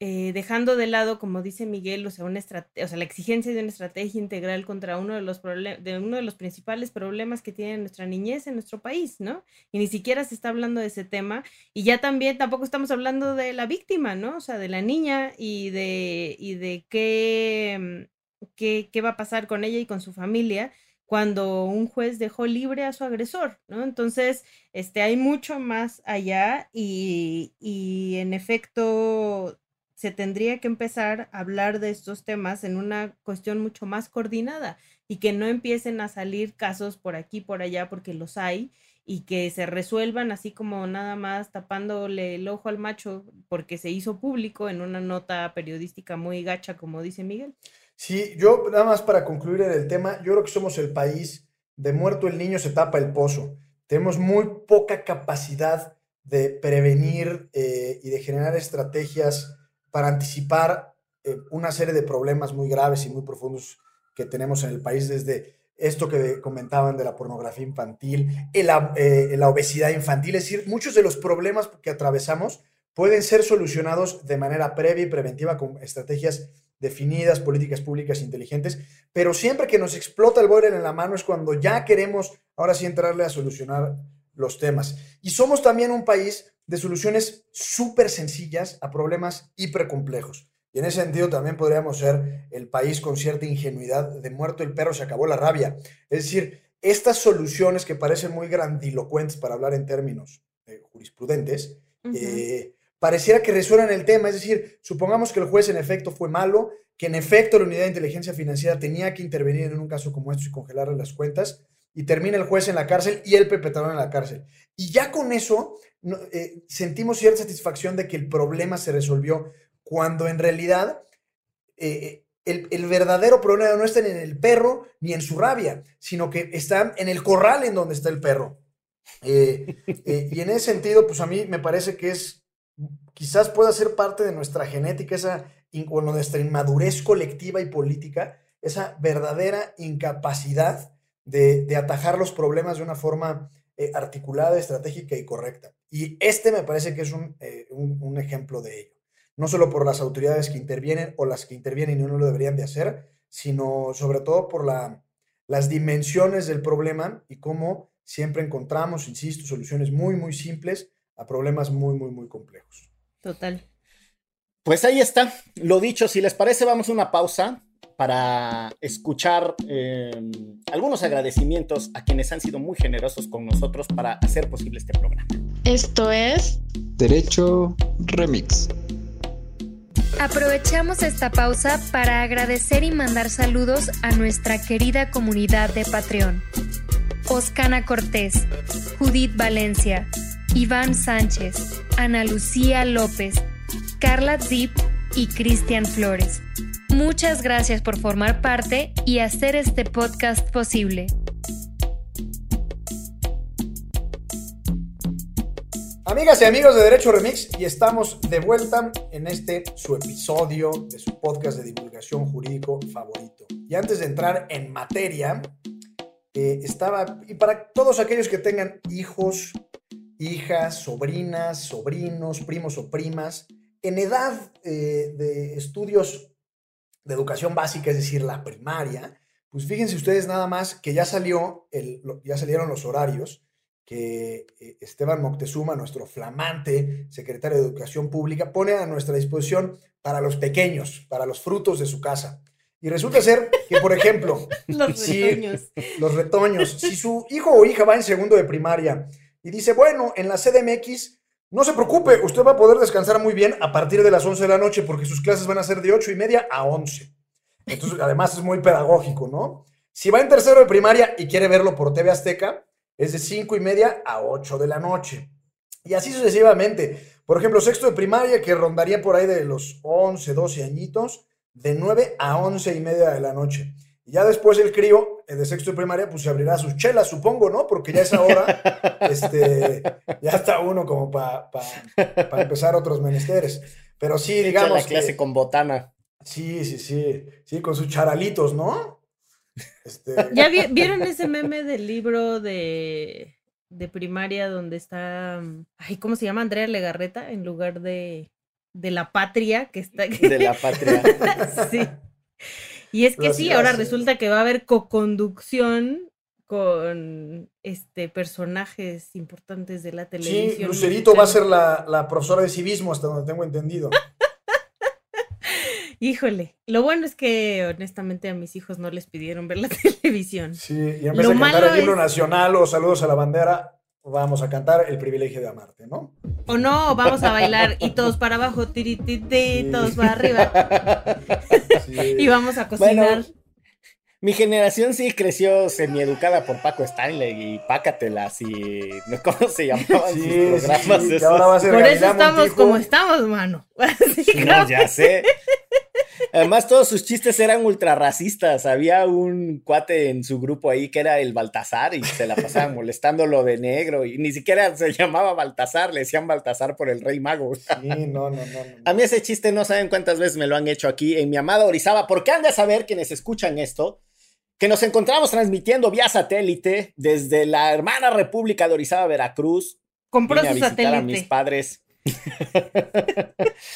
eh, dejando de lado, como dice Miguel, o sea, una o sea, la exigencia de una estrategia integral contra uno de los de uno de los principales problemas que tiene nuestra niñez en nuestro país, ¿no? Y ni siquiera se está hablando de ese tema. Y ya también tampoco estamos hablando de la víctima, ¿no? O sea, de la niña y de, y de qué, mm, qué, qué va a pasar con ella y con su familia cuando un juez dejó libre a su agresor, ¿no? Entonces, este, hay mucho más allá y, y en efecto se tendría que empezar a hablar de estos temas en una cuestión mucho más coordinada y que no empiecen a salir casos por aquí, por allá, porque los hay, y que se resuelvan así como nada más tapándole el ojo al macho porque se hizo público en una nota periodística muy gacha, como dice Miguel. Sí, yo nada más para concluir en el tema, yo creo que somos el país de muerto el niño se tapa el pozo. Tenemos muy poca capacidad de prevenir eh, y de generar estrategias para anticipar eh, una serie de problemas muy graves y muy profundos que tenemos en el país, desde esto que comentaban de la pornografía infantil, eh, la obesidad infantil, es decir, muchos de los problemas que atravesamos pueden ser solucionados de manera previa y preventiva con estrategias definidas, políticas públicas inteligentes, pero siempre que nos explota el boiler en la mano es cuando ya queremos ahora sí entrarle a solucionar los temas. Y somos también un país de soluciones súper sencillas a problemas hipercomplejos. Y en ese sentido también podríamos ser el país con cierta ingenuidad de muerto el perro, se acabó la rabia. Es decir, estas soluciones que parecen muy grandilocuentes para hablar en términos eh, jurisprudentes, eh, pareciera que resuenan el tema. Es decir, supongamos que el juez en efecto fue malo, que en efecto la unidad de inteligencia financiera tenía que intervenir en un caso como este y congelarle las cuentas, y termina el juez en la cárcel y el perpetrador en la cárcel. Y ya con eso eh, sentimos cierta satisfacción de que el problema se resolvió, cuando en realidad eh, el, verdadero problema no está en el perro ni en su rabia, sino que está en el corral en donde está el perro. Eh, y en ese sentido, pues a mí me parece que es, quizás pueda ser parte de nuestra genética, esa, o nuestra inmadurez colectiva y política, esa verdadera incapacidad de, de atajar los problemas de una forma eh, articulada, estratégica y correcta. Y este me parece que es un, eh, un, un ejemplo de ello. No solo por las autoridades que intervienen o las que intervienen y no lo deberían de hacer, sino sobre todo por la, las dimensiones del problema y cómo siempre encontramos, insisto, soluciones muy, muy simples a problemas muy, muy, muy complejos. Total. Pues ahí está. Lo dicho, si les parece, vamos a una pausa para escuchar eh, algunos agradecimientos a quienes han sido muy generosos con nosotros para hacer posible este programa. Esto es Derecho Remix. Aprovechamos esta pausa para agradecer y mandar saludos a nuestra querida comunidad de Patreon. Oscana Cortés, Judith Valencia, Iván Sánchez, Ana Lucía López, Carla Zip y Cristian Flores. Muchas gracias por formar parte y hacer este podcast posible. Amigas y amigos de Derecho Remix, y estamos de vuelta en este su episodio de su podcast de divulgación jurídico favorito. Y antes de entrar en materia, eh, estaba, y para todos aquellos que tengan hijos, hijas, sobrinas, sobrinos, primos o primas, en edad eh, de estudios de educación básica, es decir, la primaria, pues fíjense ustedes nada más que ya salió, el, ya salieron los horarios que eh, Esteban Moctezuma, nuestro flamante secretario de Educación Pública, pone a nuestra disposición para los pequeños, para los frutos de su casa. Y resulta ser que, por ejemplo, Los si- retoños. los retoños, si su hijo o hija va en segundo de primaria y dice, bueno, en la CDMX, no se preocupe, usted va a poder descansar muy bien a partir de las 11 de la noche porque sus clases van a ser de 8 y media a 11. Entonces, además es muy pedagógico, ¿no? Si va en tercero de primaria y quiere verlo por TV Azteca, es de 5 y media a 8 de la noche. Y así sucesivamente. Por ejemplo, sexto de primaria, que rondaría por ahí de los 11, 12 añitos, de 9 a 11 y media de la noche. Y ya después el crío eh, de sexto de primaria, pues se abrirá sus chelas, supongo, ¿no? Porque ya es hora, este, ya está uno como para empezar otros menesteres. Pero sí, Echa digamos. la clase que- con botana. Sí, sí, sí. Sí, con sus charalitos, ¿no? Este, ¿Ya vi- vieron ese meme del libro de, de primaria donde está, ay, ¿cómo se llama? Andrea Legarreta en lugar de, de la patria que está De la patria. sí. Y es que sí, ahora resulta que va a haber coconducción con este personajes importantes de la televisión. sí, Lucerito va a ser la, la profesora de civismo, hasta donde tengo entendido. Híjole, lo bueno es que honestamente a mis hijos no les pidieron ver la televisión. Sí, y en vez Lo de cantar el himno es- nacional o saludos a la bandera, vamos a cantar el privilegio de amarte, ¿no? O no, vamos a bailar y todos para abajo, tiri, tiri, tiri, Sí. todos para arriba. Sí. Y vamos a cocinar. Bueno, mi generación sí creció semieducada por Paco Stanley y Pácatelas y ¿no? ¿cómo se llamaban Sí, sus programas? sí, que esos? ahora va a ser Por eso estamos Montijo. como estamos, mano. Así no, ya sé. Además, todos sus chistes eran ultra racistas. Había un cuate en su grupo ahí que era el Baltasar y se la pasaban molestándolo de negro y ni siquiera se llamaba Baltasar, le decían Baltasar por el rey mago. Sí, no, no, no. no. A mí ese chiste no saben cuántas veces me lo han hecho aquí en mi amada Orizaba, porque han de saber quienes escuchan esto, que nos encontramos transmitiendo vía satélite desde la hermana República de Orizaba, Veracruz. Compró Vine a su visitar a mis satélite. padres.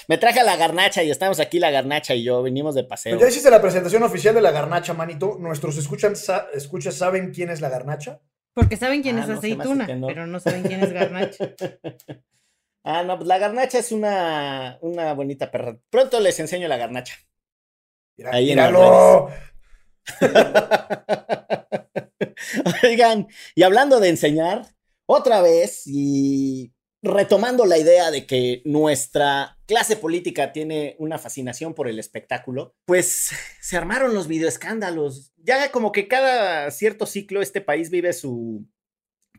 Me traje a la garnacha y estamos aquí la garnacha y yo, venimos de paseo. Pues ya hiciste la presentación oficial de la garnacha, manito. ¿Nuestros escuchan, sa- escuchas saben quién es la garnacha? Porque saben quién Ah, es no, se me hace aceituna, que no. pero no saben quién es garnacha. Ah, no, pues la garnacha es una, una bonita perra. Pronto les enseño la garnacha. Mira, Ahí en las míralo. Oigan, y hablando de enseñar, otra vez, y retomando la idea de que nuestra clase política tiene una fascinación por el espectáculo, pues se armaron los videoescándalos. Ya como que cada cierto ciclo este país vive su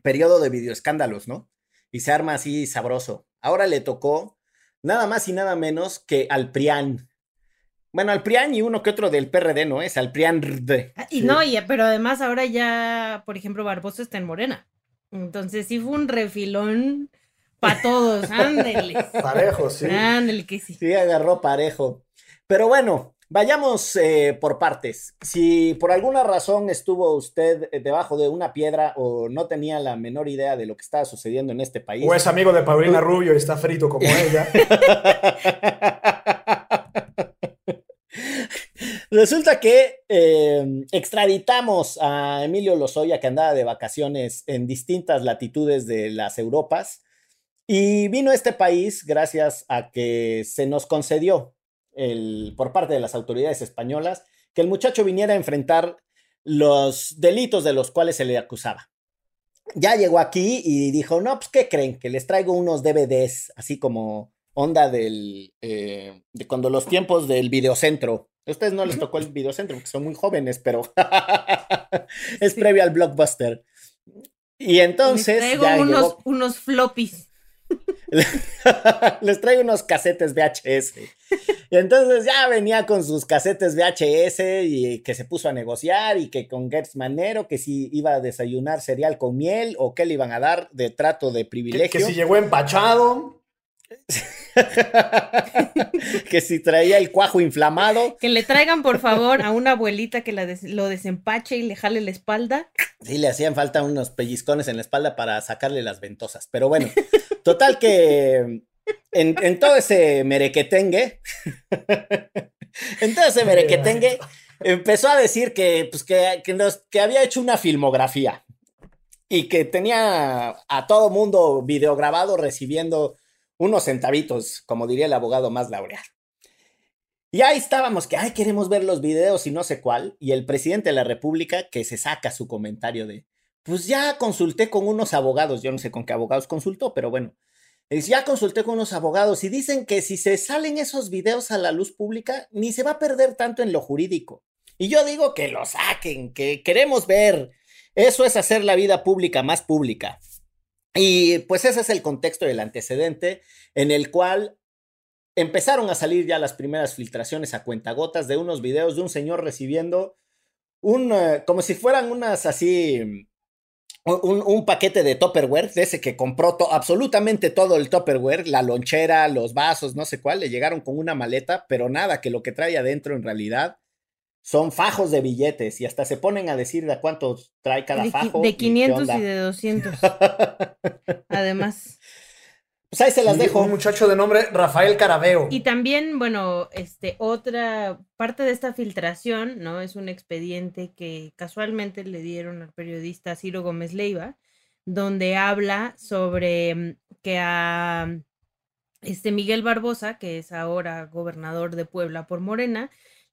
periodo de videoescándalos, ¿no? Y se arma así sabroso. Ahora le tocó nada más y nada menos que al PRIAN. Bueno, al PRIAN y uno que otro del PRD, ¿no? Es al PRIAN. Ah, Y no, y- pero además ahora ya, por ejemplo, Barbosa está en Morena. Entonces sí fue un refilón para todos. Ándele. Parejo, sí. Ándele que sí. Sí, agarró parejo. Pero bueno, Vayamos eh, por partes. Si por alguna razón estuvo usted eh, debajo de una piedra o no tenía la menor idea de lo que estaba sucediendo en este país. O es amigo de Paulina Rubio y está frito como ella. Resulta que eh, extraditamos a Emilio Lozoya, que andaba de vacaciones en distintas latitudes de las Europas, y vino a este país gracias a que se nos concedió el, por parte de las autoridades españolas que el muchacho viniera a enfrentar los delitos de los cuales se le acusaba. Ya llegó aquí y dijo, no, pues, ¿qué creen? Que les traigo unos DVDs, así como onda del, eh, de cuando los tiempos del videocentro. A ustedes no les tocó el videocentro porque son muy jóvenes, pero es previo al blockbuster. Y entonces... Les traigo unos, unos floppies. Les traigo unos casetes VHS. Y entonces ya venía con sus casetes VHS y que se puso a negociar y que con Gertz Manero, que si iba a desayunar cereal con miel o qué le iban a dar de trato de privilegio. Que, que si llegó empachado. que si traía el cuajo inflamado. Que le traigan, por favor, a una abuelita que lo desempache y le jale la espalda. Sí, le hacían falta unos pellizcones en la espalda para sacarle las ventosas. Pero bueno, total que en, todo ese merequetengue, en todo ese merequetengue, empezó a decir que, pues, que, que había hecho una filmografía y que tenía a todo mundo videograbado recibiendo unos centavitos, como diría el abogado más laureado. Y ahí estábamos, que, ay, queremos ver los videos y no sé cuál, y el presidente de la República que se saca su comentario de, pues ya consulté con unos abogados, yo no sé con qué abogados consultó, pero bueno, ya consulté con unos abogados y dicen que si se salen esos videos a la luz pública, ni se va a perder tanto en lo jurídico. Y yo digo que lo saquen, que queremos ver. Eso es hacer la vida pública más pública. Y pues ese es el contexto del antecedente en el cual empezaron a salir ya las primeras filtraciones a cuentagotas de unos videos de un señor recibiendo un, eh, como si fueran unas así, un, paquete de Tupperware, de ese que compró absolutamente todo el Tupperware, la lonchera, los vasos, no sé cuál, le llegaron con una maleta, pero nada, que lo que trae adentro en realidad son fajos de billetes y hasta se ponen a decir de cuántos trae cada fajo. De 500 y, de 200. Además. Pues ahí se las dejo. Un muchacho de nombre Rafael Carabeo. Y también, bueno, este, otra parte de esta filtración, ¿no? Es un expediente que casualmente le dieron al periodista Ciro Gómez Leiva, donde habla sobre mm, que a este Miguel Barbosa, que es ahora gobernador de Puebla por Morena,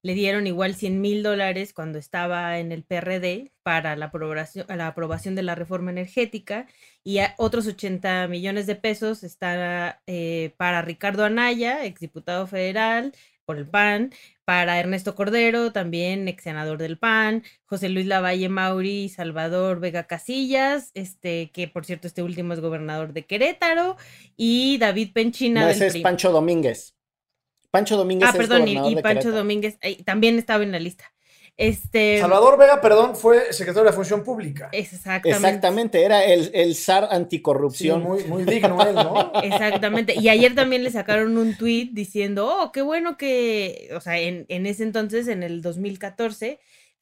le dieron igual 100 mil dólares cuando estaba en el PRD para la aprobación, la aprobación de la reforma energética y otros 80 millones de pesos está eh, para Ricardo Anaya, exdiputado federal por el PAN, para Ernesto Cordero, también ex senador del PAN, José Luis Lavalle Mauri Salvador Vega Casillas, este, que por cierto este último es gobernador de Querétaro, y David Penchina. No, ese es Pancho Domínguez. Pancho Domínguez. Ah, perdón, y, Pancho Domínguez también estaba en la lista. Este... Salvador Vega, perdón, fue secretario de la Función Pública. Exactamente. Exactamente, era el, el zar anticorrupción. muy, muy digno él, ¿no? Exactamente. Y ayer también le sacaron un tuit diciendo, oh, qué bueno que, o sea, en, en ese entonces, en el 2014,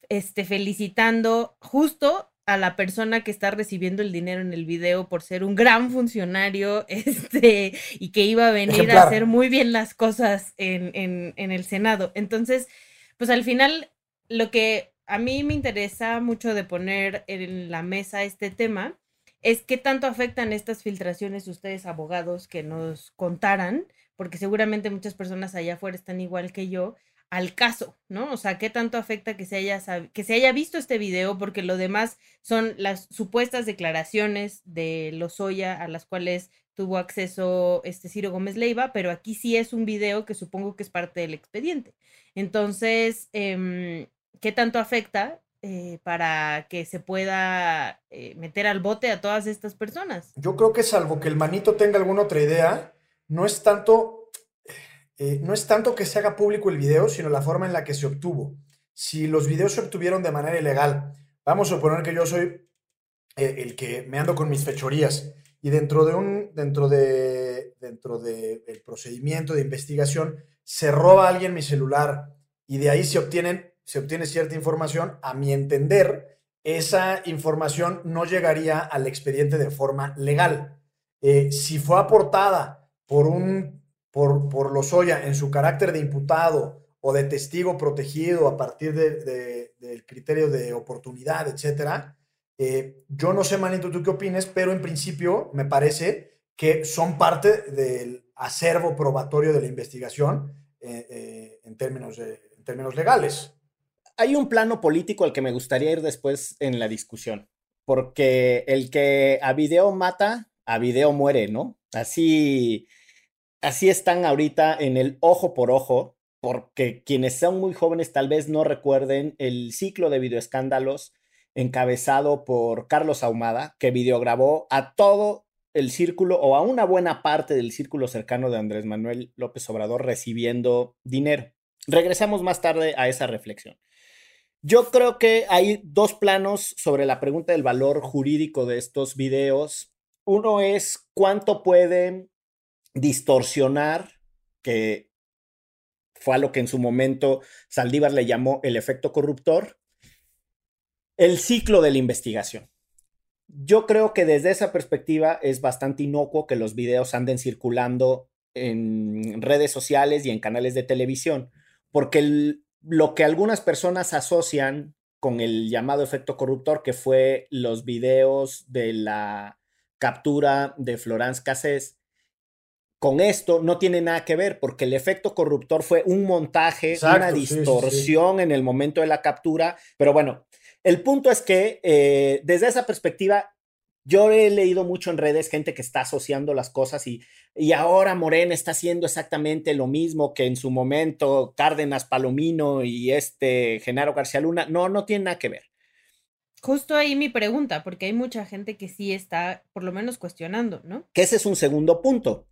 este, felicitando justo a la persona que está recibiendo el dinero en el video por ser un gran funcionario este, y que iba a venir a hacer muy bien las cosas en, en, en, el Senado. Entonces, pues al final, lo que a mí me interesa mucho de poner en la mesa este tema es qué tanto afectan estas filtraciones ustedes abogados que nos contaran, porque seguramente muchas personas allá afuera están igual que yo, al caso, ¿no? O sea, qué tanto afecta que se haya, que se haya visto este video, porque lo demás son las supuestas declaraciones de Lozoya a las cuales tuvo acceso este Ciro Gómez Leiva, pero aquí sí es un video que supongo que es parte del expediente. Entonces, em, ¿qué tanto afecta eh, para que se pueda eh, meter al bote a todas estas personas? Yo creo que salvo que el manito tenga alguna otra idea, no es tanto eh, no es tanto que se haga público el video, sino la forma en la que se obtuvo. Si los videos se obtuvieron de manera ilegal, vamos a suponer que yo soy eh, el que me ando con mis fechorías y dentro de un dentro de dentro del procedimiento de investigación se roba a alguien mi celular y de ahí se, obtienen, se obtiene cierta información. A mi entender, esa información no llegaría al expediente de forma legal. Eh, si fue aportada por un por, por Lozoya en su carácter de imputado o de testigo protegido a partir del criterio de oportunidad, etcétera, eh, yo no sé, Manito, tú qué opines, pero en principio me parece que son parte del acervo probatorio de la investigación eh, eh, en, términos en términos legales. Hay un plano político al que me gustaría ir después en la discusión, porque el que a video mata, a video muere, ¿no? Así, así están ahorita en el ojo por ojo, porque quienes son muy jóvenes tal vez no recuerden el ciclo de videoescándalos encabezado por Carlos Ahumada, que videograbó a todo el círculo o a una buena parte del círculo cercano de Andrés Manuel López Obrador recibiendo dinero. Regresamos más tarde a esa reflexión. Yo creo que hay dos planos sobre la pregunta del valor jurídico de estos videos. Uno es cuánto pueden distorsionar, que fue a lo que en su momento Saldívar le llamó el efecto corruptor, el ciclo de la investigación. Yo creo que desde esa perspectiva es bastante inocuo que los videos anden circulando en redes sociales y en canales de televisión, porque lo que algunas personas asocian con el llamado efecto corruptor, que fue los videos de la captura de Florence Cassés, con esto no tiene nada que ver porque el efecto corruptor fue un montaje, una distorsión en el momento de la captura. Pero bueno, el punto es que eh, desde esa perspectiva, yo he leído mucho en redes gente que está asociando las cosas y, y ahora Morena está haciendo exactamente lo mismo que en su momento Cárdenas Palomino y este Genaro García Luna. No, no tiene nada que ver. Justo ahí mi pregunta, porque hay mucha gente que sí está por lo menos cuestionando, ¿no? Que ese es un segundo punto.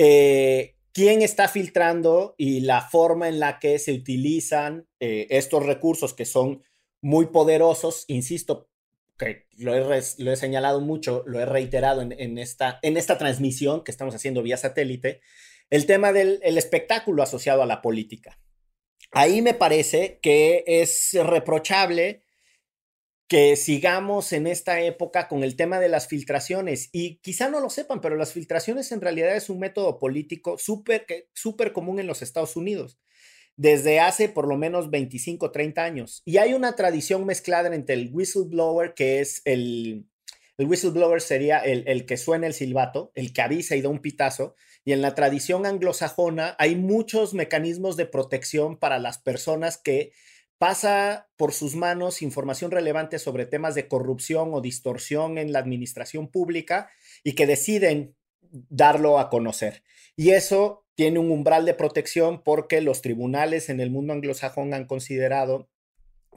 Eh, quién está filtrando y la forma en la que se utilizan eh, estos recursos que son muy poderosos, insisto, que lo he, señalado mucho, lo he reiterado en, esta, en esta transmisión que estamos haciendo vía satélite, el tema del espectáculo asociado a la política. Ahí me parece que es reprochable que sigamos en esta época con el tema de las filtraciones. Y quizá no lo sepan, pero las filtraciones en realidad es un método político súper súper común en los Estados Unidos, desde hace por lo menos 25, 30 años. Y hay una tradición mezclada entre el whistleblower, que es el, el whistleblower sería el, el que suena el silbato, el que avisa y da un pitazo. Y en la tradición anglosajona hay muchos mecanismos de protección para las personas que pasa por sus manos información relevante sobre temas de corrupción o distorsión en la administración pública y que deciden darlo a conocer. Y eso tiene un umbral de protección porque los tribunales en el mundo anglosajón han considerado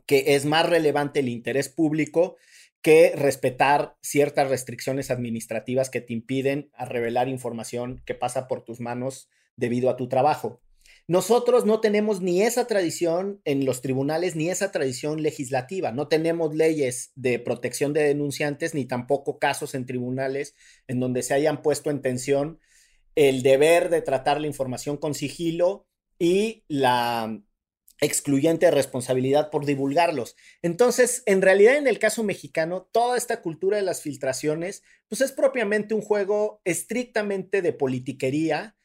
que es más relevante el interés público que respetar ciertas restricciones administrativas que te impiden a revelar información que pasa por tus manos debido a tu trabajo. Nosotros no tenemos ni esa tradición en los tribunales ni esa tradición legislativa. No tenemos leyes de protección de denunciantes ni tampoco casos en tribunales en donde se hayan puesto en tensión el deber de tratar la información con sigilo y la excluyente responsabilidad por divulgarlos. Entonces, en realidad, en el caso mexicano, toda esta cultura de las filtraciones, pues es propiamente un juego estrictamente de politiquería,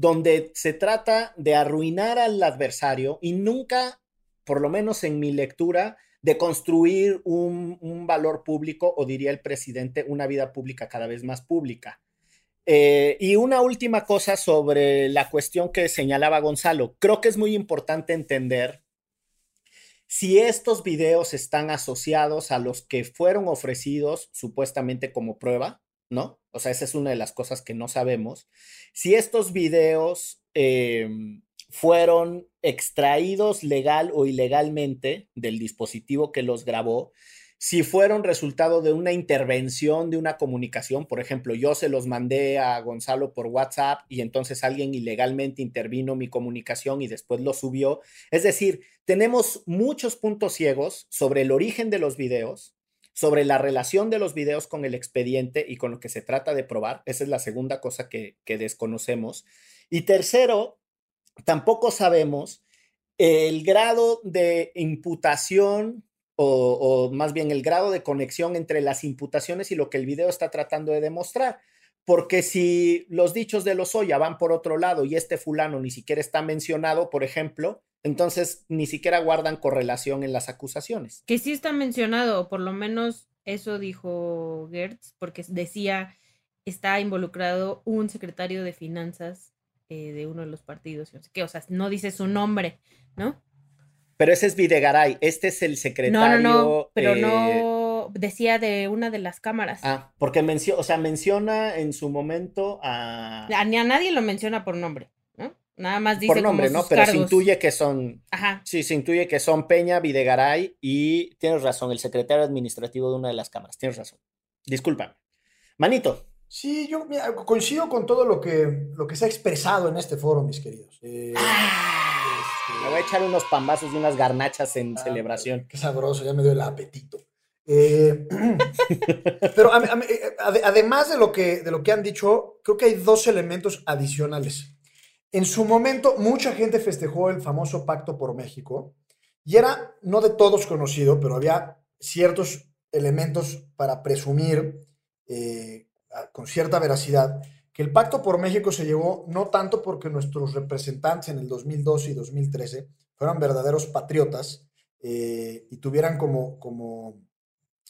donde se trata de arruinar al adversario y nunca, por lo menos en mi lectura, de construir un, valor público o diría el presidente, una vida pública cada vez más pública. Eh, y una última cosa sobre la cuestión que señalaba Gonzalo. Creo que es muy importante entender si estos videos están asociados a los que fueron ofrecidos supuestamente como prueba, ¿no? O sea, esa es una de las cosas que no sabemos. Si estos videos em, fueron extraídos legal o ilegalmente del dispositivo que los grabó, si fueron resultado de una intervención de una comunicación, por ejemplo, yo se los mandé a Gonzalo por WhatsApp y entonces alguien ilegalmente intervino mi comunicación y después lo subió. Es decir, tenemos muchos puntos ciegos sobre el origen de los videos, sobre la relación de los videos con el expediente y con lo que se trata de probar. Esa es la segunda cosa que, desconocemos. Y tercero, tampoco sabemos el grado de imputación o, más bien el grado de conexión entre las imputaciones y lo que el video está tratando de demostrar. Porque si los dichos de los Oya van por otro lado y este fulano ni siquiera está mencionado, por ejemplo, entonces ni siquiera guardan correlación en las acusaciones. Que sí está mencionado, por lo menos eso dijo Gertz, porque decía está involucrado un secretario de finanzas eh, de uno de los partidos, no sé qué, o sea, no dice su nombre, ¿no? Pero ese es Videgaray, este es el secretario. No, no, no, pero eh... no decía de una de las cámaras. Ah, porque menciona, o sea, menciona en su momento a. A, ni a nadie lo menciona por nombre, ¿no? Nada más dice por nombre, como ¿no? sus Pero se intuye que son. Ajá. Sí, se intuye que son Peña, Videgaray y tienes razón, el secretario administrativo de una de las cámaras. Tienes razón. Discúlpame. Manito. Sí, yo mira, coincido con todo lo que, lo que se ha expresado en este foro, mis queridos. Eh, Me voy a echar unos pambazos y unas garnachas en Ah, celebración. Qué sabroso, ya me dio el apetito. Eh, pero a- a- eh, ade- además de lo, que, de lo que han dicho, creo que hay dos elementos adicionales. En su momento, mucha gente festejó el famoso Pacto por México y era no de todos conocido, pero había ciertos elementos para presumir eh, con cierta veracidad que el Pacto por México se llevó no tanto porque nuestros representantes en el 2012 y 2013 fueran verdaderos patriotas eh, y tuvieran como, como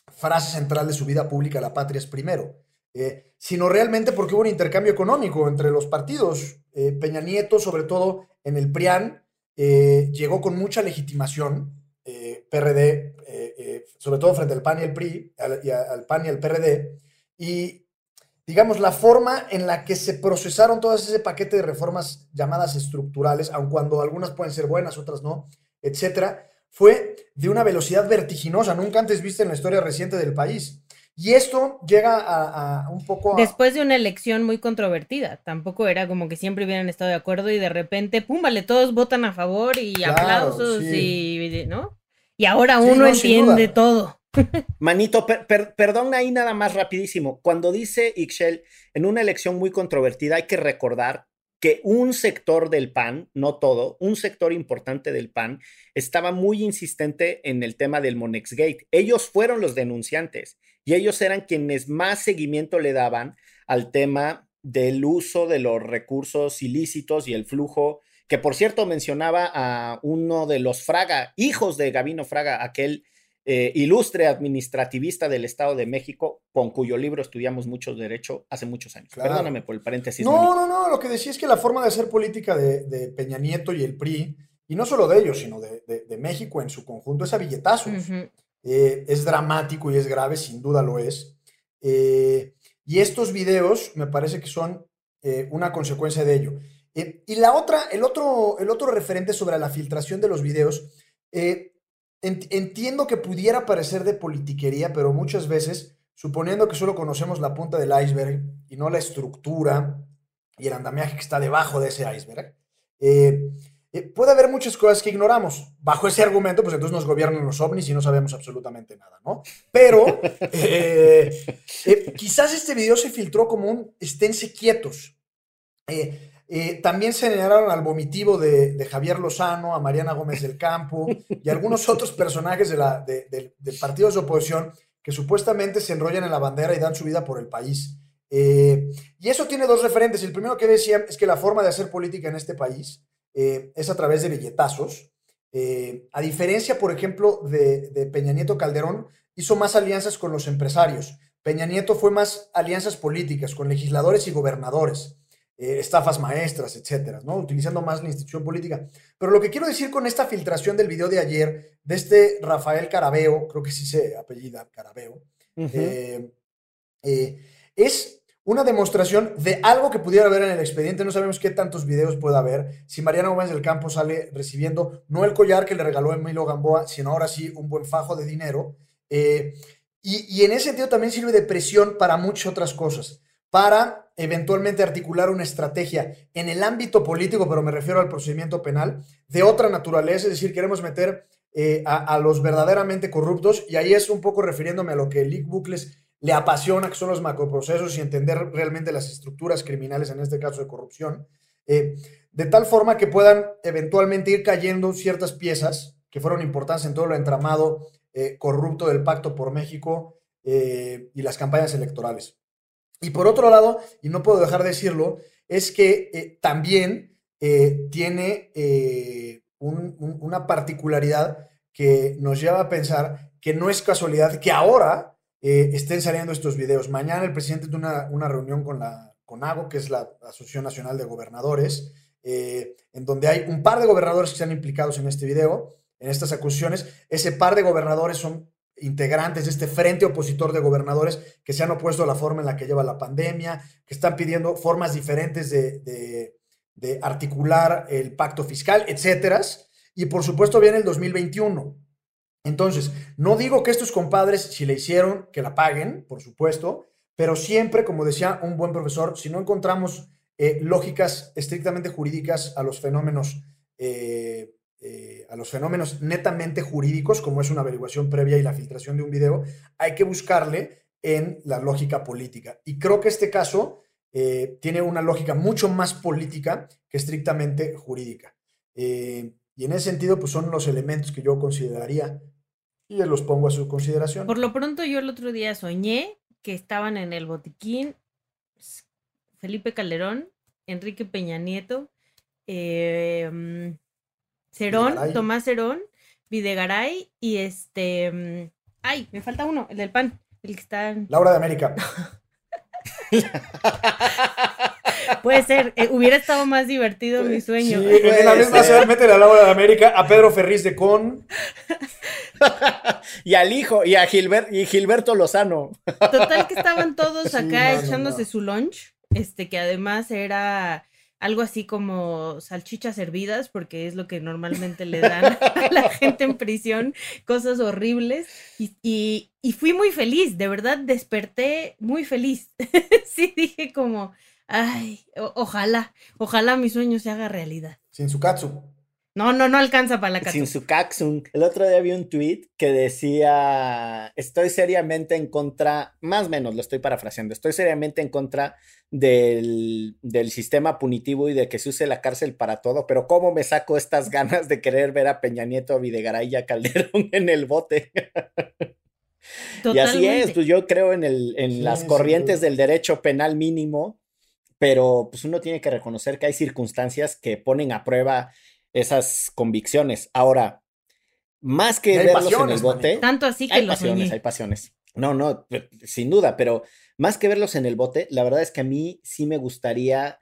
frase central de su vida pública la patria es primero, eh, sino realmente porque hubo un intercambio económico entre los partidos. Eh, Peña Nieto, sobre todo en el PRIAN, eh, llegó con mucha legitimación, eh, PRD, eh, sobre todo frente al PAN y al PRI, y al PAN y al PRD, y digamos, la forma en la que se procesaron todo ese paquete de reformas llamadas estructurales, aun cuando algunas pueden ser buenas, otras no, etcétera, fue de una velocidad vertiginosa, nunca antes vista en la historia reciente del país. Y esto llega a, a un poco a... Después de una elección muy controvertida, tampoco era como que siempre hubieran estado de acuerdo y de repente, pum, vale, todos votan a favor y Claro, aplausos sí. y, ¿no? Y ahora Sí, uno no, entiende todo. Manito, per- per- perdón ahí nada más rapidísimo. Cuando dice Ixchel, en una elección muy controvertida, hay que recordar que un sector del PAN, no todo, un sector importante del PAN, estaba muy insistente en el tema del Monexgate. Ellos fueron los denunciantes y ellos eran quienes más seguimiento le daban al tema del uso de los recursos ilícitos y el flujo, que por cierto mencionaba a uno de los Fraga, hijos de Gavino Fraga, aquel eh, ilustre administrativista del Estado de México, con cuyo libro estudiamos mucho derecho hace muchos años. Claro. Perdóname por el paréntesis. No, Manito. no, no, lo que decía es que la forma de hacer política de, de Peña Nieto y el PRI, y no solo de ellos, sino de, de- de México en su conjunto, es a billetazos. Ujú. Eh, es dramático y es grave, sin duda lo es. Eh, y estos videos me parece que son eh, una consecuencia de ello. Eh, y la otra, el otro, el otro referente sobre la filtración de los videos, eh, entiendo que pudiera parecer de politiquería, pero muchas veces, suponiendo que solo conocemos la punta del iceberg y no la estructura y el andamiaje que está debajo de ese iceberg, eh, eh, puede haber muchas cosas que ignoramos. Bajo ese argumento, pues entonces nos gobiernan los ovnis y no sabemos absolutamente nada, ¿no? Pero eh, eh, quizás este video se filtró como un esténse quietos. Eh, también se señalaron al vomitivo de, Javier Lozano, a Mariana Gómez del Campo y algunos otros personajes de la, de, de oposición que supuestamente se enrollan en la bandera y dan su vida por el país. Eh, y eso tiene dos referentes. El primero que decía es que la forma de hacer política en este país eh, es a través de billetazos. Eh, a diferencia, por ejemplo, de, Peña Nieto Calderón, hizo más alianzas con los empresarios. Peña Nieto fue más alianzas políticas con legisladores y gobernadores, eh, estafas maestras, etcétera, ¿no? Utilizando más la institución política. Pero lo que quiero decir con esta filtración del video de ayer, de este Rafael Carabeo, creo que sí se apellida Carabeo, uh -huh. es una demostración de algo que pudiera haber en el expediente. No sabemos qué tantos videos puede haber. Si Mariana Gómez del Campo sale recibiendo no el collar que le regaló Emilio Gamboa, sino ahora sí un buen fajo de dinero. Y, y, en ese sentido también sirve de presión para muchas otras cosas. Para eventualmente articular una estrategia en el ámbito político, pero me refiero al procedimiento penal, de otra naturaleza. Es decir, queremos meter eh, a, los verdaderamente corruptos. Y ahí es un poco refiriéndome a lo que Lick Bucles le apasiona, que son los macroprocesos y entender realmente las estructuras criminales, en este caso de corrupción. eh, de tal forma que puedan eventualmente ir cayendo ciertas piezas que fueron importantes en todo el entramado eh, corrupto del Pacto por México y las campañas electorales. Y por otro lado, y no puedo dejar de decirlo, es que también tiene una particularidad que nos lleva a pensar que no es casualidad que ahora eh, estén saliendo estos videos. Mañana el presidente tiene una, reunión con la AGO, que es la Asociación Nacional de Gobernadores, eh, en donde hay un par de gobernadores que están implicados en este video, en estas acusaciones. Ese par de gobernadores son integrantes de este frente opositor de gobernadores que se han opuesto a la forma en la que lleva la pandemia, que están pidiendo formas diferentes de, de articular el pacto fiscal, etcétera. Y por supuesto viene el 2021. Entonces, no digo que estos compadres, si le hicieron, que la paguen, por supuesto, pero siempre, como decía un buen profesor, si no encontramos eh, lógicas estrictamente jurídicas a los fenómenos, eh, eh, a los fenómenos netamente jurídicos, como es una averiguación previa y la filtración de un video, hay que buscarle en la lógica política. Y creo que este caso tiene una lógica mucho más política que estrictamente jurídica. Y en ese sentido, pues son los elementos que yo consideraría y los pongo a su consideración. Por lo pronto, yo el otro día soñé que estaban en el botiquín Felipe Calderón, Enrique Peña Nieto, em, Cerón, Tomás Cerón, Videgaray y este. Ay, me falta uno, el del pan, el que está. Laura de América. Puede ser, eh, hubiera estado más divertido mi sueño. Sí, en la misma ciudad meten a Laura de América, a Pedro Ferriz de Con. y al hijo, y a y Gilberto Lozano. Total que estaban todos acá echándose su lunch, este que además era algo así como salchichas hervidas, porque es lo que normalmente le dan a la gente en prisión, cosas horribles. Y, y fui muy feliz, de verdad desperté muy feliz. sí, dije como, Ay, ojalá, ojalá mi sueño se haga realidad. Sin su katsu. No, no, no alcanza para la katsu. Sin su katsu. El otro día vi un tweet que decía, estoy seriamente en contra, más o menos lo estoy parafraseando, estoy seriamente en contra del, del, sistema punitivo y de que se use la cárcel para todo, pero ¿cómo me saco estas ganas de querer ver a Peña Nieto, a Videgaray y a Calderón en el bote? Y así es, pues yo creo en, el, en las corrientes del derecho penal mínimo pero pues uno tiene que reconocer que hay circunstancias que ponen a prueba esas convicciones. Ahora, más que verlos en el bote, tanto así que hay pasiones, hay pasiones. No, no, sin duda, pero más que verlos en el bote, la verdad es que a mí sí me gustaría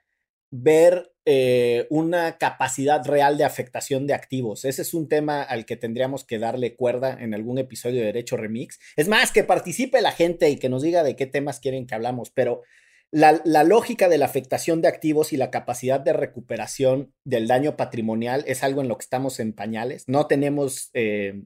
ver eh, una capacidad real de afectación de activos. Ese es un tema al que tendríamos que darle cuerda en algún episodio de Derecho Remix. Es más, que participe la gente y que nos diga de qué temas quieren que hablamos, pero la, lógica de la afectación de activos y la capacidad de recuperación del daño patrimonial es algo en lo que estamos en pañales. No tenemos eh,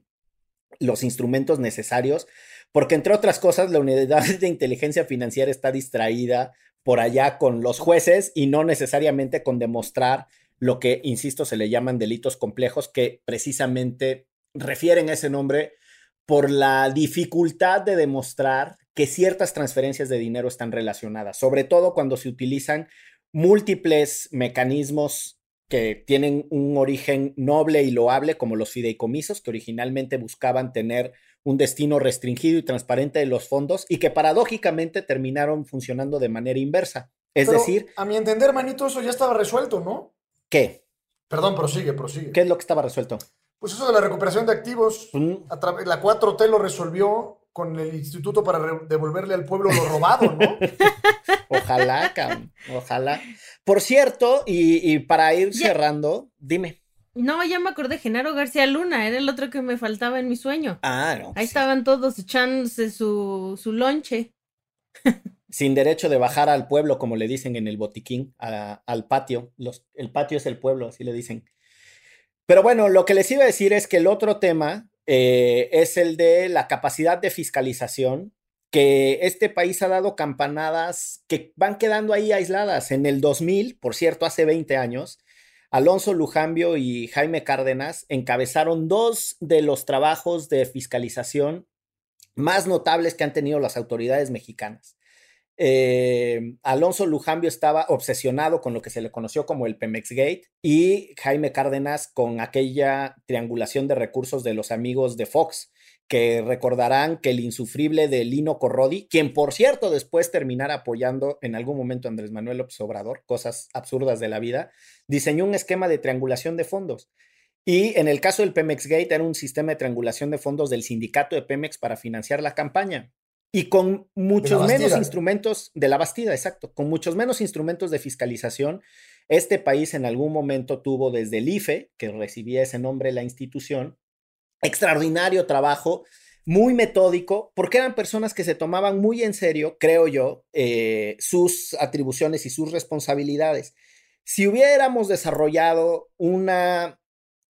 los instrumentos necesarios porque, entre otras cosas, la unidad de inteligencia financiera está distraída por allá con los jueces y no necesariamente con demostrar lo que, insisto, se le llaman delitos complejos que precisamente refieren ese nombre por la dificultad de demostrar que ciertas transferencias de dinero están relacionadas, sobre todo cuando se utilizan múltiples mecanismos que tienen un origen noble y loable, como los fideicomisos, que originalmente buscaban tener un destino restringido y transparente de los fondos y que paradójicamente terminaron funcionando de manera inversa. Es decir... A mi entender, manito, eso ya estaba resuelto, ¿no? ¿Qué? Perdón, prosigue, prosigue. ¿Qué es lo que estaba resuelto? Pues eso de la recuperación de activos, mm. la 4T lo resolvió con el instituto para devolverle al pueblo lo robado, ¿no? ojalá, cabrón, ojalá. Por cierto, y, para ir cerrando, dime. No, ya me acordé, Genaro García Luna, era el otro que me faltaba en mi sueño. Ah, no. Ahí estaban todos echándose su, su lonche. Sin derecho de bajar al pueblo, como le dicen en el botiquín, al patio. Los, el patio es el pueblo, así le dicen. Pero bueno, lo que les iba a decir es que el otro tema eh, es el de la capacidad de fiscalización, que este país ha dado campanadas que van quedando ahí aisladas. En el 2000, por cierto, hace 20 años, Alonso Lujambio y Jaime Cárdenas encabezaron dos de los trabajos de fiscalización más notables que han tenido las autoridades mexicanas. Eh, Alonso Lujambio estaba obsesionado con lo que se le conoció como el Pemex Gate y Jaime Cárdenas con aquella triangulación de recursos de los amigos de Fox, que recordarán que el insufrible de Lino Corrodi, quien por cierto después terminara apoyando en algún momento a Andrés Manuel López Obrador, cosas absurdas de la vida, diseñó un esquema de triangulación de fondos. Y en el caso del Pemex Gate era un sistema de triangulación de fondos del sindicato de Pemex para financiar la campaña. Y con muchos menos instrumentos de la Bastida, exacto, con muchos menos instrumentos de fiscalización, este país en algún momento tuvo desde el IFE, que recibía ese nombre la institución, extraordinario trabajo, muy metódico, porque eran personas que se tomaban muy en serio, creo yo, eh, sus atribuciones y sus responsabilidades. Si hubiéramos desarrollado una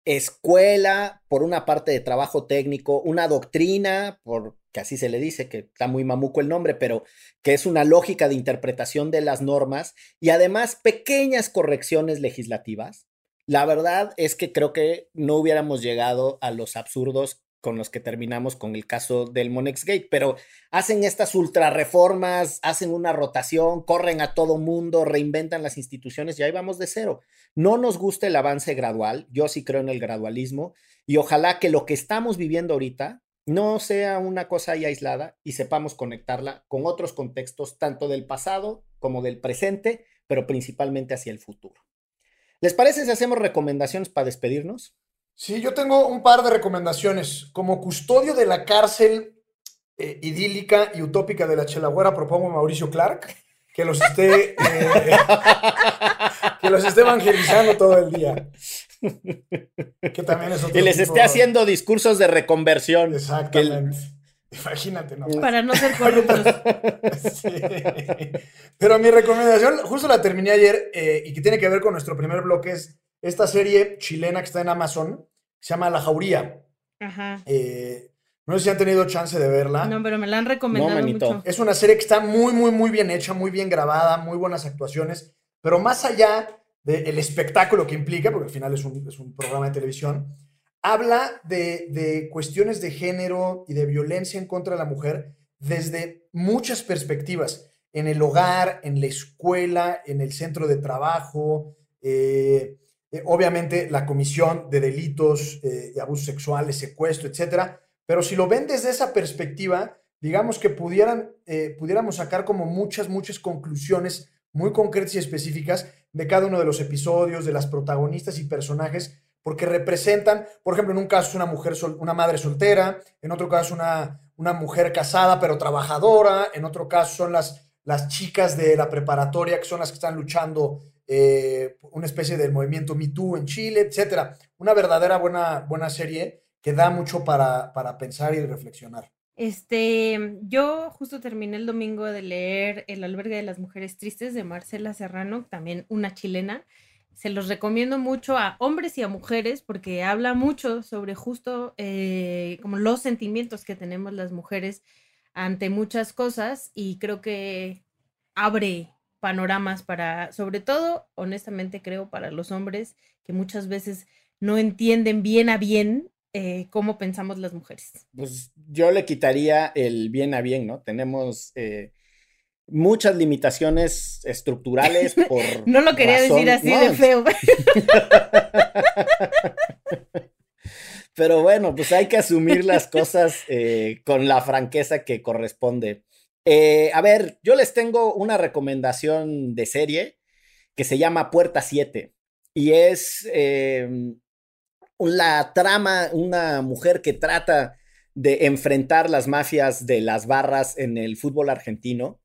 escuela, por una parte de trabajo técnico, una doctrina, por que así se le dice, que está muy mamuco el nombre, pero que es una lógica de interpretación de las normas y además pequeñas correcciones legislativas. La verdad es que creo que no hubiéramos llegado a los absurdos con los que terminamos con el caso del Monex Gate, pero hacen estas ultra reformas, hacen una rotación, corren a todo mundo, reinventan las instituciones y ahí vamos de cero. No nos gusta el avance gradual, yo sí creo en el gradualismo y ojalá que lo que estamos viviendo ahorita no sea una cosa ahí aislada y sepamos conectarla con otros contextos, tanto del pasado como del presente, pero principalmente hacia el futuro. ¿Les parece si hacemos recomendaciones para despedirnos? Sí, yo tengo un par de recomendaciones. Como custodio de la cárcel eh, idílica y utópica de la Chelagüera, propongo a Mauricio Clark que los esté, eh, que los esté evangelizando todo el día. Que también es otro Y les esté haciendo discursos de reconversión. Exactamente. Imagínate, ¿no? Para no ser corruptos. sí. Pero mi recomendación, justo la terminé ayer eh, y que tiene que ver con nuestro primer bloque, es esta serie chilena que está en Amazon, se llama La Jauría. Ajá. Eh, no sé si han tenido chance de verla. No, pero me la han recomendado mucho. Es una serie que está muy, muy, muy bien hecha, muy bien grabada, muy buenas actuaciones, pero más allá del espectáculo que implica, porque al final es un, es un programa de televisión, habla de, de, cuestiones de género y de violencia en contra de la mujer desde muchas perspectivas, en el hogar, en la escuela, en el centro de trabajo, eh, eh, obviamente la comisión de delitos eh, de abusos sexuales, secuestro, etcétera. Pero si lo ven desde esa perspectiva, digamos que pudieran, eh, pudiéramos sacar como muchas, muchas conclusiones muy concretas y específicas de cada uno de los episodios, de las protagonistas y personajes, porque representan, por ejemplo, en un caso es una mujer, una madre soltera, en otro caso una, una mujer casada pero trabajadora, en otro caso son las, las chicas de la preparatoria que son las que están luchando eh, una especie del movimiento Me Too en Chile, etcétera. Una verdadera buena, buena serie que da mucho para, para pensar y reflexionar. Este, yo justo terminé el domingo de leer El albergue de las mujeres tristes de Marcela Serrano, también una chilena. Se los recomiendo mucho a hombres y a mujeres porque habla mucho sobre justo eh, como los sentimientos que tenemos las mujeres ante muchas cosas y creo que abre panoramas para, sobre todo, honestamente creo, para los hombres que muchas veces no entienden bien a bien eh, cómo pensamos las mujeres. Pues yo le quitaría el bien a bien, ¿no? Tenemos eh, muchas limitaciones estructurales por... no lo quería decir así de feo. Pero bueno, pues hay que asumir las cosas eh, con la franqueza que corresponde. Eh, a ver, yo les tengo una recomendación de serie que se llama Puerta 7 y es em, la trama, una mujer que trata de enfrentar las mafias de las barras en el fútbol argentino.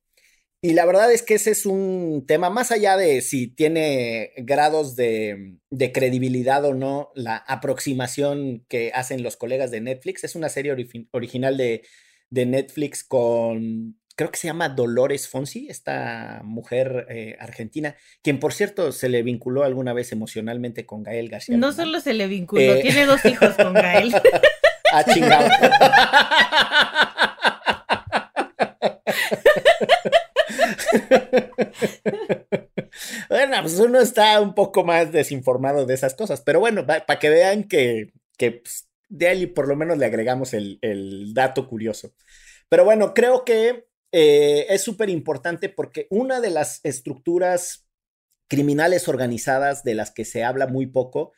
Y la verdad es que ese es un tema, más allá de si tiene grados de, credibilidad o no, la aproximación que hacen los colegas de Netflix, es una serie original de, de Netflix con creo que se llama Dolores Fonsi, esta mujer eh, argentina, quien por cierto se le vinculó alguna vez emocionalmente con Gael García. No solo se le vinculó, eh, tiene dos hijos con Gael. ah, chingado. bueno, pues uno está un poco más desinformado de esas cosas, pero bueno, para que vean que, que pues, de ahí por lo menos le agregamos el, el dato curioso. Pero bueno, creo que eh, es súper importante porque una de las estructuras criminales organizadas de las que se habla muy poco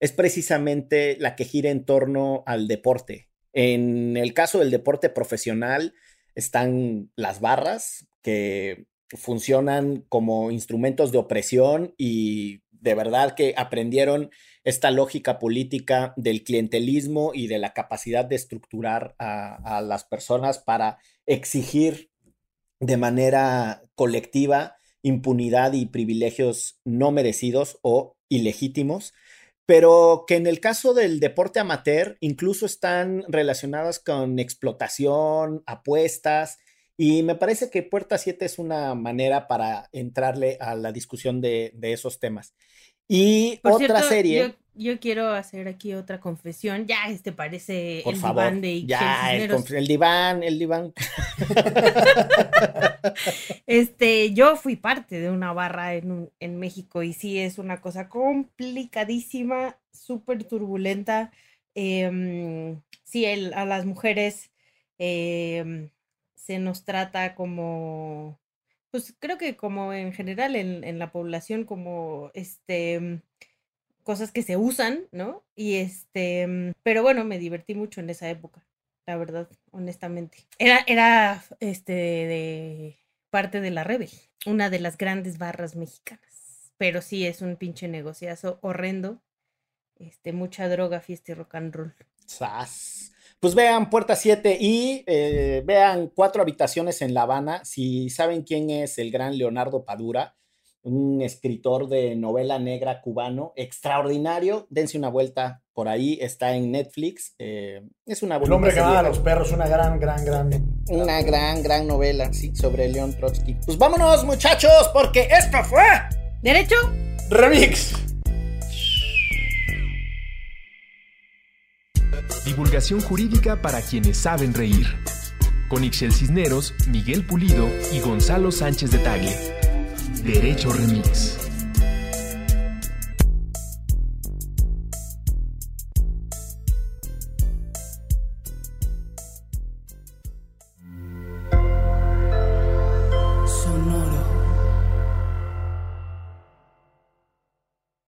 es precisamente la que gira en torno al deporte. En el caso del deporte profesional están las barras que funcionan como instrumentos de opresión y de verdad que aprendieron esta lógica política del clientelismo y de la capacidad de estructurar a, a las personas para exigir de manera colectiva impunidad y privilegios no merecidos o ilegítimos, pero que en el caso del deporte amateur incluso están relacionadas con explotación, apuestas, y me parece que Puerta 7 es una manera para entrarle a la discusión de, esos temas. Y otra serie. Yo, quiero hacer aquí otra confesión. Ya, este parece el diván de Ya, el, el, diván, el diván. este, yo fui parte de una barra en, en México y sí es una cosa complicadísima, súper turbulenta. Em, sí, el, a las mujeres. Eh, se nos trata como, pues creo que como en general en, la población, como este cosas que se usan, ¿no? Y este, mm, pero bueno, me divertí mucho en esa época, la verdad, honestamente. Era, era este de parte de la Rebe, una de las grandes barras mexicanas. Pero sí es un pinche negociazo horrendo. Este, mucha droga, fiesta y rock and roll. ¡Sas! Pues vean Puerta 7 y eh, vean Cuatro Habitaciones en La Habana. Si saben quién es el gran Leonardo Padura, un escritor de novela negra cubano extraordinario, dense una vuelta por ahí, está en Netflix. Eh, es una El hombre que va a los perros, una gran, gran, gran. Una gran, gran novela, sí, sobre León Trotsky. Pues vámonos, muchachos, porque esto fue. Derecho. Remix. Divulgación jurídica para quienes saben reír. Con Ixel Cisneros, Miguel Pulido y Gonzalo Sánchez de Tagle. Derecho Remix.